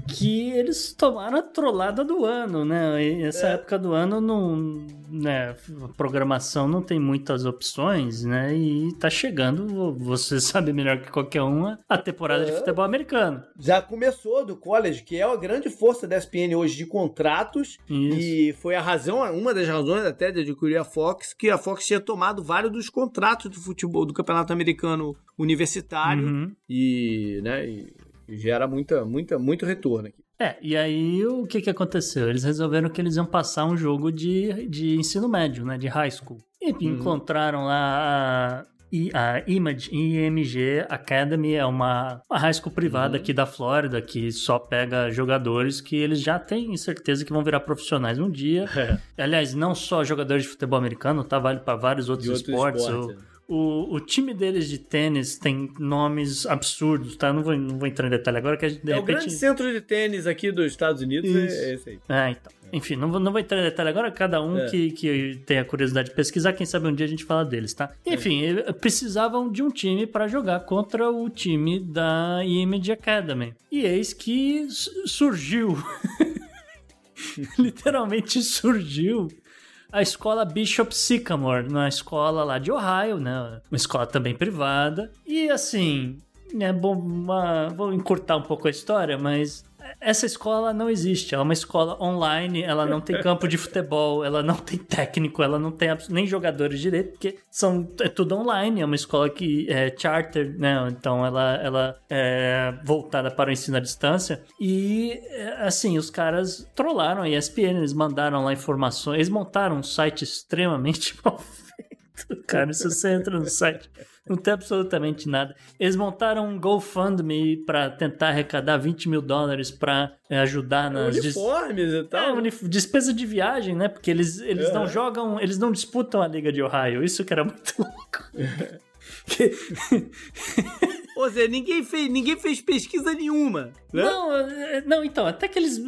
que eles tomaram a trollada do ano, né? E essa É. época do ano não, né, a programação não tem muitas opções, né? E tá chegando, você sabe melhor que qualquer uma, a temporada de É. futebol americano. Já começou do college, que é a grande força da ESPN hoje de contratos Isso. E foi a razão, uma das razões até de adquirir a Fox, que a Fox tinha tomado vários dos contratos do futebol do Campeonato Americano Universitário Uhum. e, né, e gera muita, muita, muito retorno aqui. É, e aí o que que aconteceu? Eles resolveram que eles iam passar um jogo de, de ensino médio, né? De high school. E Uhum. encontraram lá a, a Image, IMG Academy, é uma, uma high school privada Uhum. aqui da Flórida que só pega jogadores que eles já têm certeza que vão virar profissionais um dia. Aliás, não só jogadores de futebol americano, tá? Vale para vários outros, outros esportes. esportes, é. O, o time deles de tênis tem nomes absurdos, tá? Não vou, não vou entrar em detalhe agora, que a gente, de é o repente... grande centro de tênis aqui dos Estados Unidos, Isso. é esse aí. É, então. Enfim, não vou, não vou entrar em detalhe agora, cada um É. que, que tem a curiosidade de pesquisar, quem sabe um dia a gente fala deles, tá? Enfim, eh, precisavam de um time para jogar contra o time da Image Academy. E eis que su- surgiu, literalmente surgiu, a escola Bishop Sycamore, na escola lá de Ohio, né? Uma escola também privada. E assim, é bom, uma, vou encurtar um pouco a história, mas essa escola não existe. Ela é uma escola online, ela não tem campo de futebol, ela não tem técnico, ela não tem nem jogadores direito, porque são, é tudo online. É uma escola que é charter, né? Então ela, ela é voltada para o ensino à distância. E, é, assim, os caras trollaram a ESPN, eles mandaram lá informações, eles montaram um site extremamente mal feito. Cara, se você entra no site, não tem absolutamente nada. Eles montaram um GoFundMe para tentar arrecadar 20 mil dólares para ajudar nas Uniformes e é, tal. unif- despesa de viagem, né? Porque eles, eles É. não jogam, eles não disputam a Liga de Ohio. Isso que era muito louco. Ou seja, ninguém fez, ninguém fez pesquisa nenhuma. Né? Não, é, não, então, até que eles.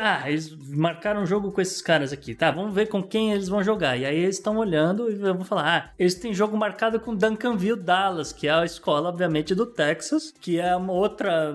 Ah, eles marcaram um jogo com esses caras aqui, tá? Vamos ver com quem eles vão jogar. E aí eles estão olhando e vão falar: ah, eles têm jogo marcado com Duncanville Dallas, que é a escola, obviamente, do Texas, que é uma outra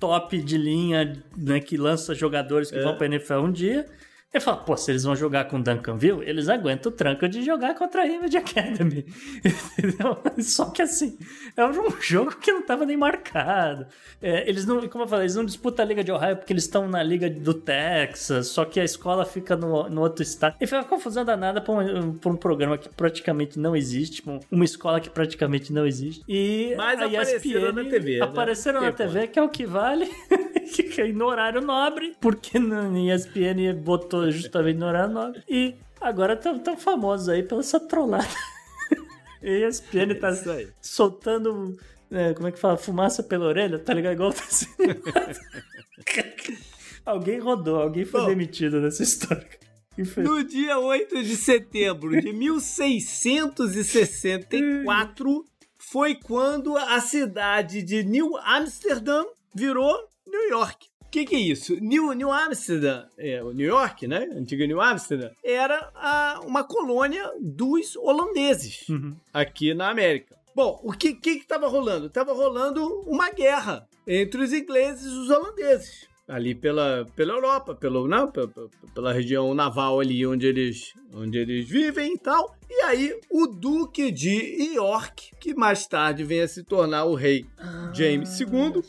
top de linha, né, que lança jogadores que É. vão pra NFL um dia. Ele fala, pô, se eles vão jogar com Duncanville, eles aguentam o tranco de jogar contra a Image Academy. Entendeu? Só que assim, é um jogo que não tava nem marcado. É, eles não, como eu falei, eles não disputam a Liga de Ohio porque eles estão na Liga do Texas, só que a escola fica no, no outro estado. E foi uma confusão danada pra um, pra um programa que praticamente não existe, um- uma escola que praticamente não existe. E Mas a apareceram ESPN na TV, né? Apareceram na TV, que é o que vale. que é no horário nobre, porque na ESPN botou justamente no horário nobre. E agora estão tão famosos aí pela essa trollada. E a ESPN tá Isso aí. soltando, é, como é que fala? Fumaça pela orelha, tá ligado? Igual tá sendo- Alguém rodou, alguém foi Bom. demitido nessa história. No dia 8 de setembro de 1664 foi quando a cidade de New Amsterdam virou New York. O que, que é isso? New, New Amsterdam, é, New York, né? Antiga New Amsterdam, era a- uma colônia dos holandeses Uhum. aqui na América. Bom, o que que estava rolando? Estava rolando uma guerra entre os ingleses e os holandeses. Ali pela, pela Europa, pelo, não, pela, pela região naval ali onde eles, onde eles vivem e tal. E aí, o Duque de York, que mais tarde vem a se tornar o rei James II,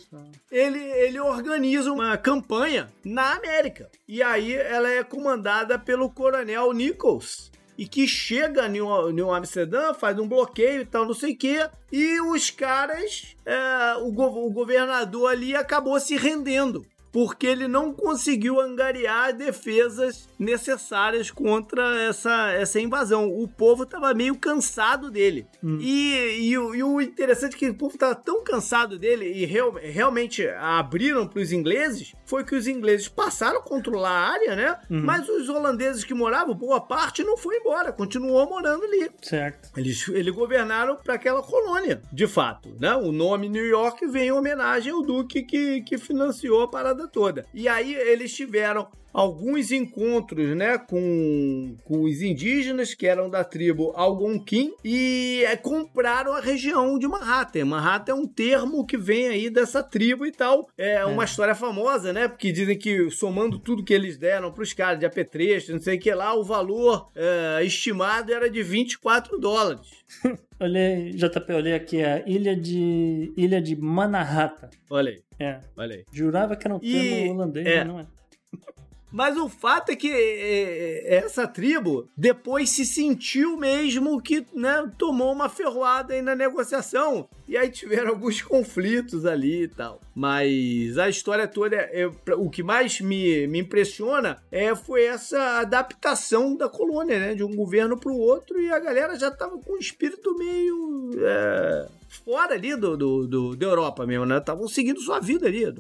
ele, ele organiza uma campanha na América. E aí ela é comandada pelo coronel Nichols. E que chega em New Amsterdã, faz um bloqueio e tal, não sei o quê. E os caras, é, o, go- o governador ali acabou se rendendo. Porque ele não conseguiu angariar defesas necessárias contra essa, essa invasão. O povo estava meio cansado dele. E, e o- e o interessante é que o povo estava tão cansado dele e real- realmente abriram para os ingleses foi que os ingleses passaram a controlar a área, né? Mas os holandeses que moravam, boa parte, não foi embora, continuou morando ali. Certo. Eles, eles governaram para aquela colônia, de fato, né? O nome New York vem em homenagem ao duque que, que financiou a parada toda. E aí eles tiveram alguns encontros, né, com, com os indígenas que eram da tribo Algonquin e é, compraram a região de Manhattan. Manhattan é um termo que vem aí dessa tribo e tal. É uma história famosa, né? Porque dizem que somando tudo que eles deram para os caras de apetrecho, não sei o que lá, o valor é, estimado era de 24 dólares. Olhei, JP, olhei aqui a ilha de ilha de Manhattan. Olha aí, É, olha aí. jurava que era um E- termo holandês, é. mas não é. Mas o fato é que é, é, essa tribo depois se sentiu mesmo que né, tomou uma ferroada aí na negociação. E aí tiveram alguns conflitos ali e tal. Mas a história toda, é, é, o que mais me, me impressiona é, foi essa adaptação da colônia, né? De um governo para o outro. E a galera já tava com um espírito meio. é, fora ali do, do, do- da Europa mesmo, né? Estavam seguindo sua vida ali.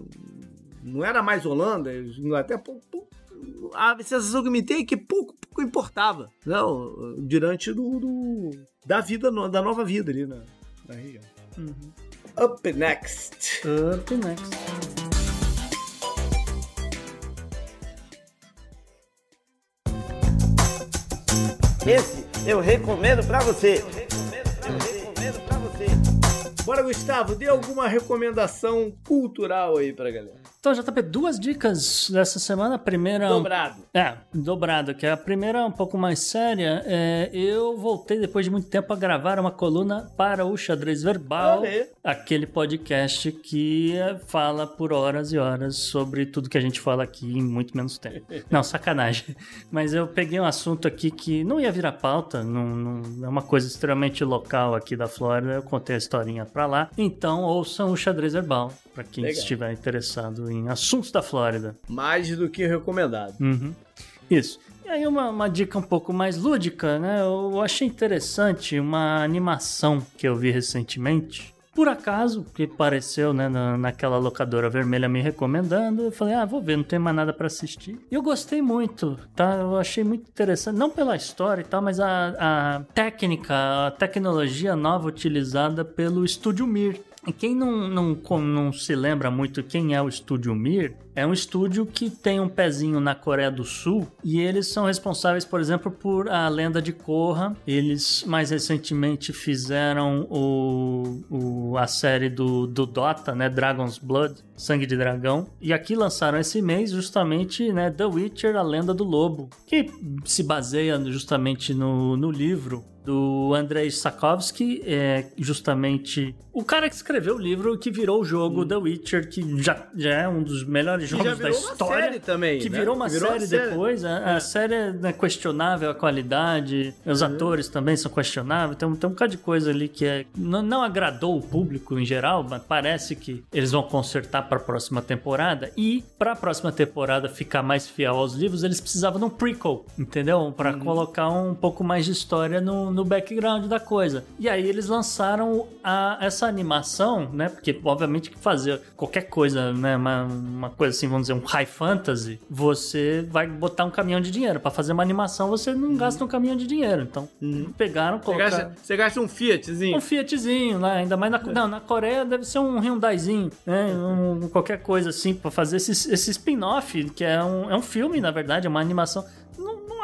Não, era mais Holanda, até pouco a sensação que me tem é que pouco, pouco importava não, diante do, do- da vida, da nova vida ali na, na região. Up next. Up next. Esse eu recomendo pra você. Eu recomendo pra você. Bora, Gustavo, dê alguma recomendação cultural aí pra galera. Então, JP, duas dicas dessa semana. A primeira. Dobrado. É, dobrado, que é a primeira um pouco mais séria. É, eu voltei depois de muito tempo a gravar uma coluna para o Xadrez Verbal, aquele podcast que é, fala por horas e horas sobre tudo que a gente fala aqui em muito menos tempo. Não, sacanagem. Mas eu peguei um assunto aqui que não ia virar pauta, não, não- é uma coisa extremamente local aqui da Flórida. Eu contei a historinha pra lá. Então, ouçam o Xadrez Verbal, para quem Legal. estiver interessado em assuntos da Flórida. Mais do que recomendado. Uhum. Isso. E aí uma, uma dica um pouco mais lúdica, né? Eu achei interessante uma animação que eu vi recentemente. Por acaso, que apareceu né, na, naquela locadora vermelha me recomendando, eu falei, ah, vou ver, não tem mais nada pra assistir. E eu gostei muito, tá? Eu achei muito interessante, não pela história e tal, mas a, a técnica, a tecnologia nova utilizada pelo Estúdio Mir. Quem não, não, não se lembra muito quem é o Estúdio Mir, é um estúdio que tem um pezinho na Coreia do Sul e eles são responsáveis, por exemplo, por a Lenda de Korra. Eles mais recentemente fizeram o, o- a série do, do Dota, né, Dragon's Blood, Sangue de Dragão. E aqui lançaram esse mês justamente né, The Witcher, a Lenda do Lobo, que se baseia justamente no, no livro do Andrei Sakovsky, é justamente o cara que escreveu o livro que virou o jogo The Witcher, que já, já é um dos melhores jogos da virou uma história. série também, Que né? virou uma virou série série. depois. A, a série é né, questionável a qualidade, os Uhum. atores também são questionáveis. Tem, um- tem um bocado de coisa ali que é, não, não agradou o público em geral, mas parece que eles vão consertar para a próxima temporada. E para a próxima temporada ficar mais fiel aos livros, eles precisavam de um prequel, entendeu? Para Uhum. colocar um pouco mais de história no, no background da coisa. E aí eles lançaram a- essa animação, né? Porque obviamente que fazer qualquer coisa, né? Uma, uma coisa assim, vamos dizer, um high fantasy, você vai botar um caminhão de dinheiro. Para fazer uma animação, você não gasta um caminhão de dinheiro. Então, pegaram, Você colocaram. gasta, você gasta um Fiatzinho. Um Fiatzinho, né? Ainda mais na, não, na Coreia deve ser um Hyundaizinho, né? Um- qualquer coisa assim, pra fazer esse, esse spin-off, que é um, é um filme, na verdade, é uma animação.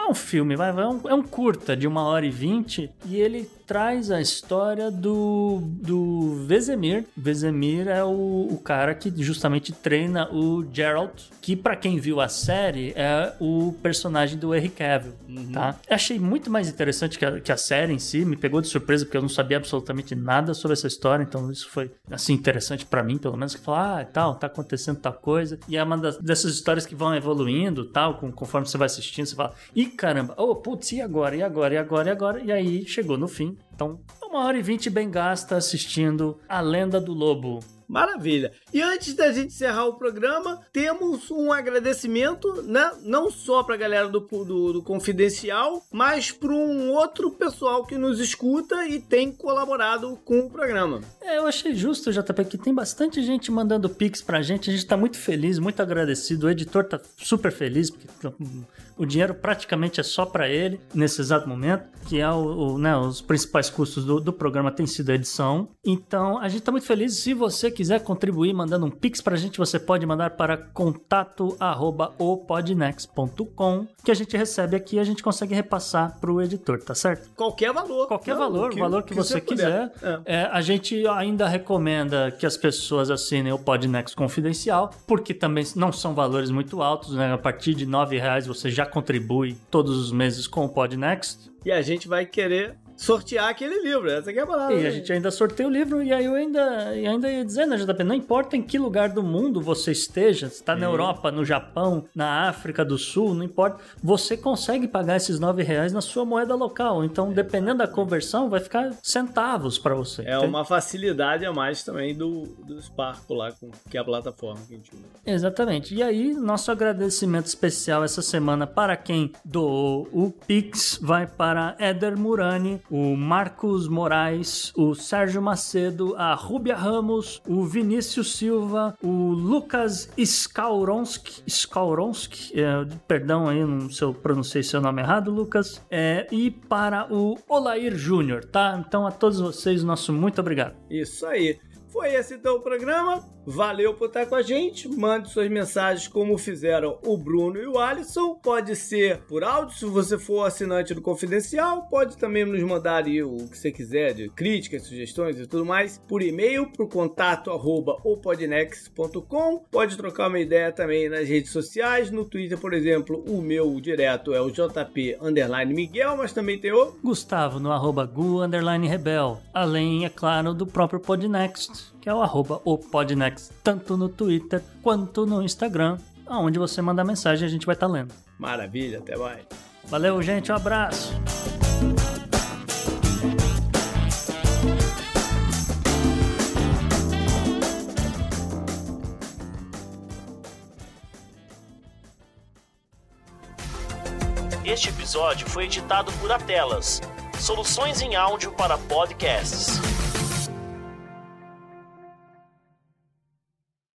Um filme, vai, é, um, é um curta de uma hora e vinte, e ele traz a história do, do Vesemir. Vesemir é o, o cara que justamente treina o Geralt, que pra quem viu a série é o personagem do Henry Cavill, tá? Achei muito mais interessante que a, que a série em si, me pegou de surpresa porque eu não sabia absolutamente nada sobre essa história, então isso foi assim interessante pra mim, pelo menos que falar, ah, tal, tá acontecendo tal coisa. E é uma das, dessas histórias que vão evoluindo, tal, com- conforme você vai assistindo, você fala, ih, caramba, oh, putz, e agora? E agora? E agora? E agora? E aí chegou no fim. Então, uma hora e vinte bem gasta assistindo A Lenda do Lobo. Maravilha. E antes da gente encerrar o programa, temos um agradecimento, né? Não só pra galera do, do, do Confidencial, mas para um outro pessoal que nos escuta e tem colaborado com o programa. É, eu achei justo, JP, que tem bastante gente mandando pix pra gente. A gente tá muito feliz, muito agradecido. O editor tá super feliz, porque hum, o dinheiro praticamente é só pra ele nesse exato momento, que é o, o, né, os principais custos do, do programa tem sido a edição. Então, a gente tá muito feliz. Se você quiser contribuir mandando um pix pra gente, você pode mandar para contato@opodnex.com, que a gente recebe aqui e a gente consegue repassar pro editor, tá certo? Qualquer valor. Qualquer Não, valor, o valor que, você, quiser. puder. É, a gente ainda recomenda que as pessoas assinem o Podnext Confidencial, porque também não são valores muito altos, né? A partir de 9 reais você já contribui todos os meses com o Podnext. E a gente vai querer sortear aquele livro. Essa aqui é a palavra. E a gente ainda sorteia o livro, e aí eu ainda, e ainda ia dizer, né, JP? Não importa em que lugar do mundo você esteja, se tá na Europa, no Japão, na África do Sul, não importa, você consegue pagar esses nove reais na sua moeda local. Então, dependendo da conversão, vai ficar centavos para você. É uma facilidade a mais também do, do Sparco lá, com, que é a plataforma que a gente usa. Exatamente. E aí, nosso agradecimento especial essa semana para quem doou o Pix vai para Éder Murani, o Marcos Moraes, o Sérgio Macedo, a Rúbia Ramos, o Vinícius Silva, o Lucas Skauronski, Skauronski é, perdão aí não- se eu pronunciei seu nome errado, Lucas, é, e para o Olair Júnior, tá? Então a todos vocês, nosso muito obrigado. Isso aí. Foi esse então o programa. Valeu por estar com a gente. Mande suas mensagens como fizeram o Bruno e o Alisson. Pode ser por áudio, se você for assinante do Confidencial. Pode também nos mandar o que você quiser de críticas, sugestões e tudo mais por e-mail para o contato arroba opodnex.com. Pode trocar uma ideia também nas redes sociais. No Twitter, por exemplo, o meu direto é o JP Miguel, mas também tem o Gustavo no arroba Gu Rebel. Além, é claro, do próprio Podnext, que é o arroba o Podnext, tanto no Twitter quanto no Instagram, aonde você mandar mensagem a gente vai estar tá lendo. Maravilha, até mais. Valeu, gente, um abraço. Este episódio foi editado por Atelas, soluções em áudio para podcasts.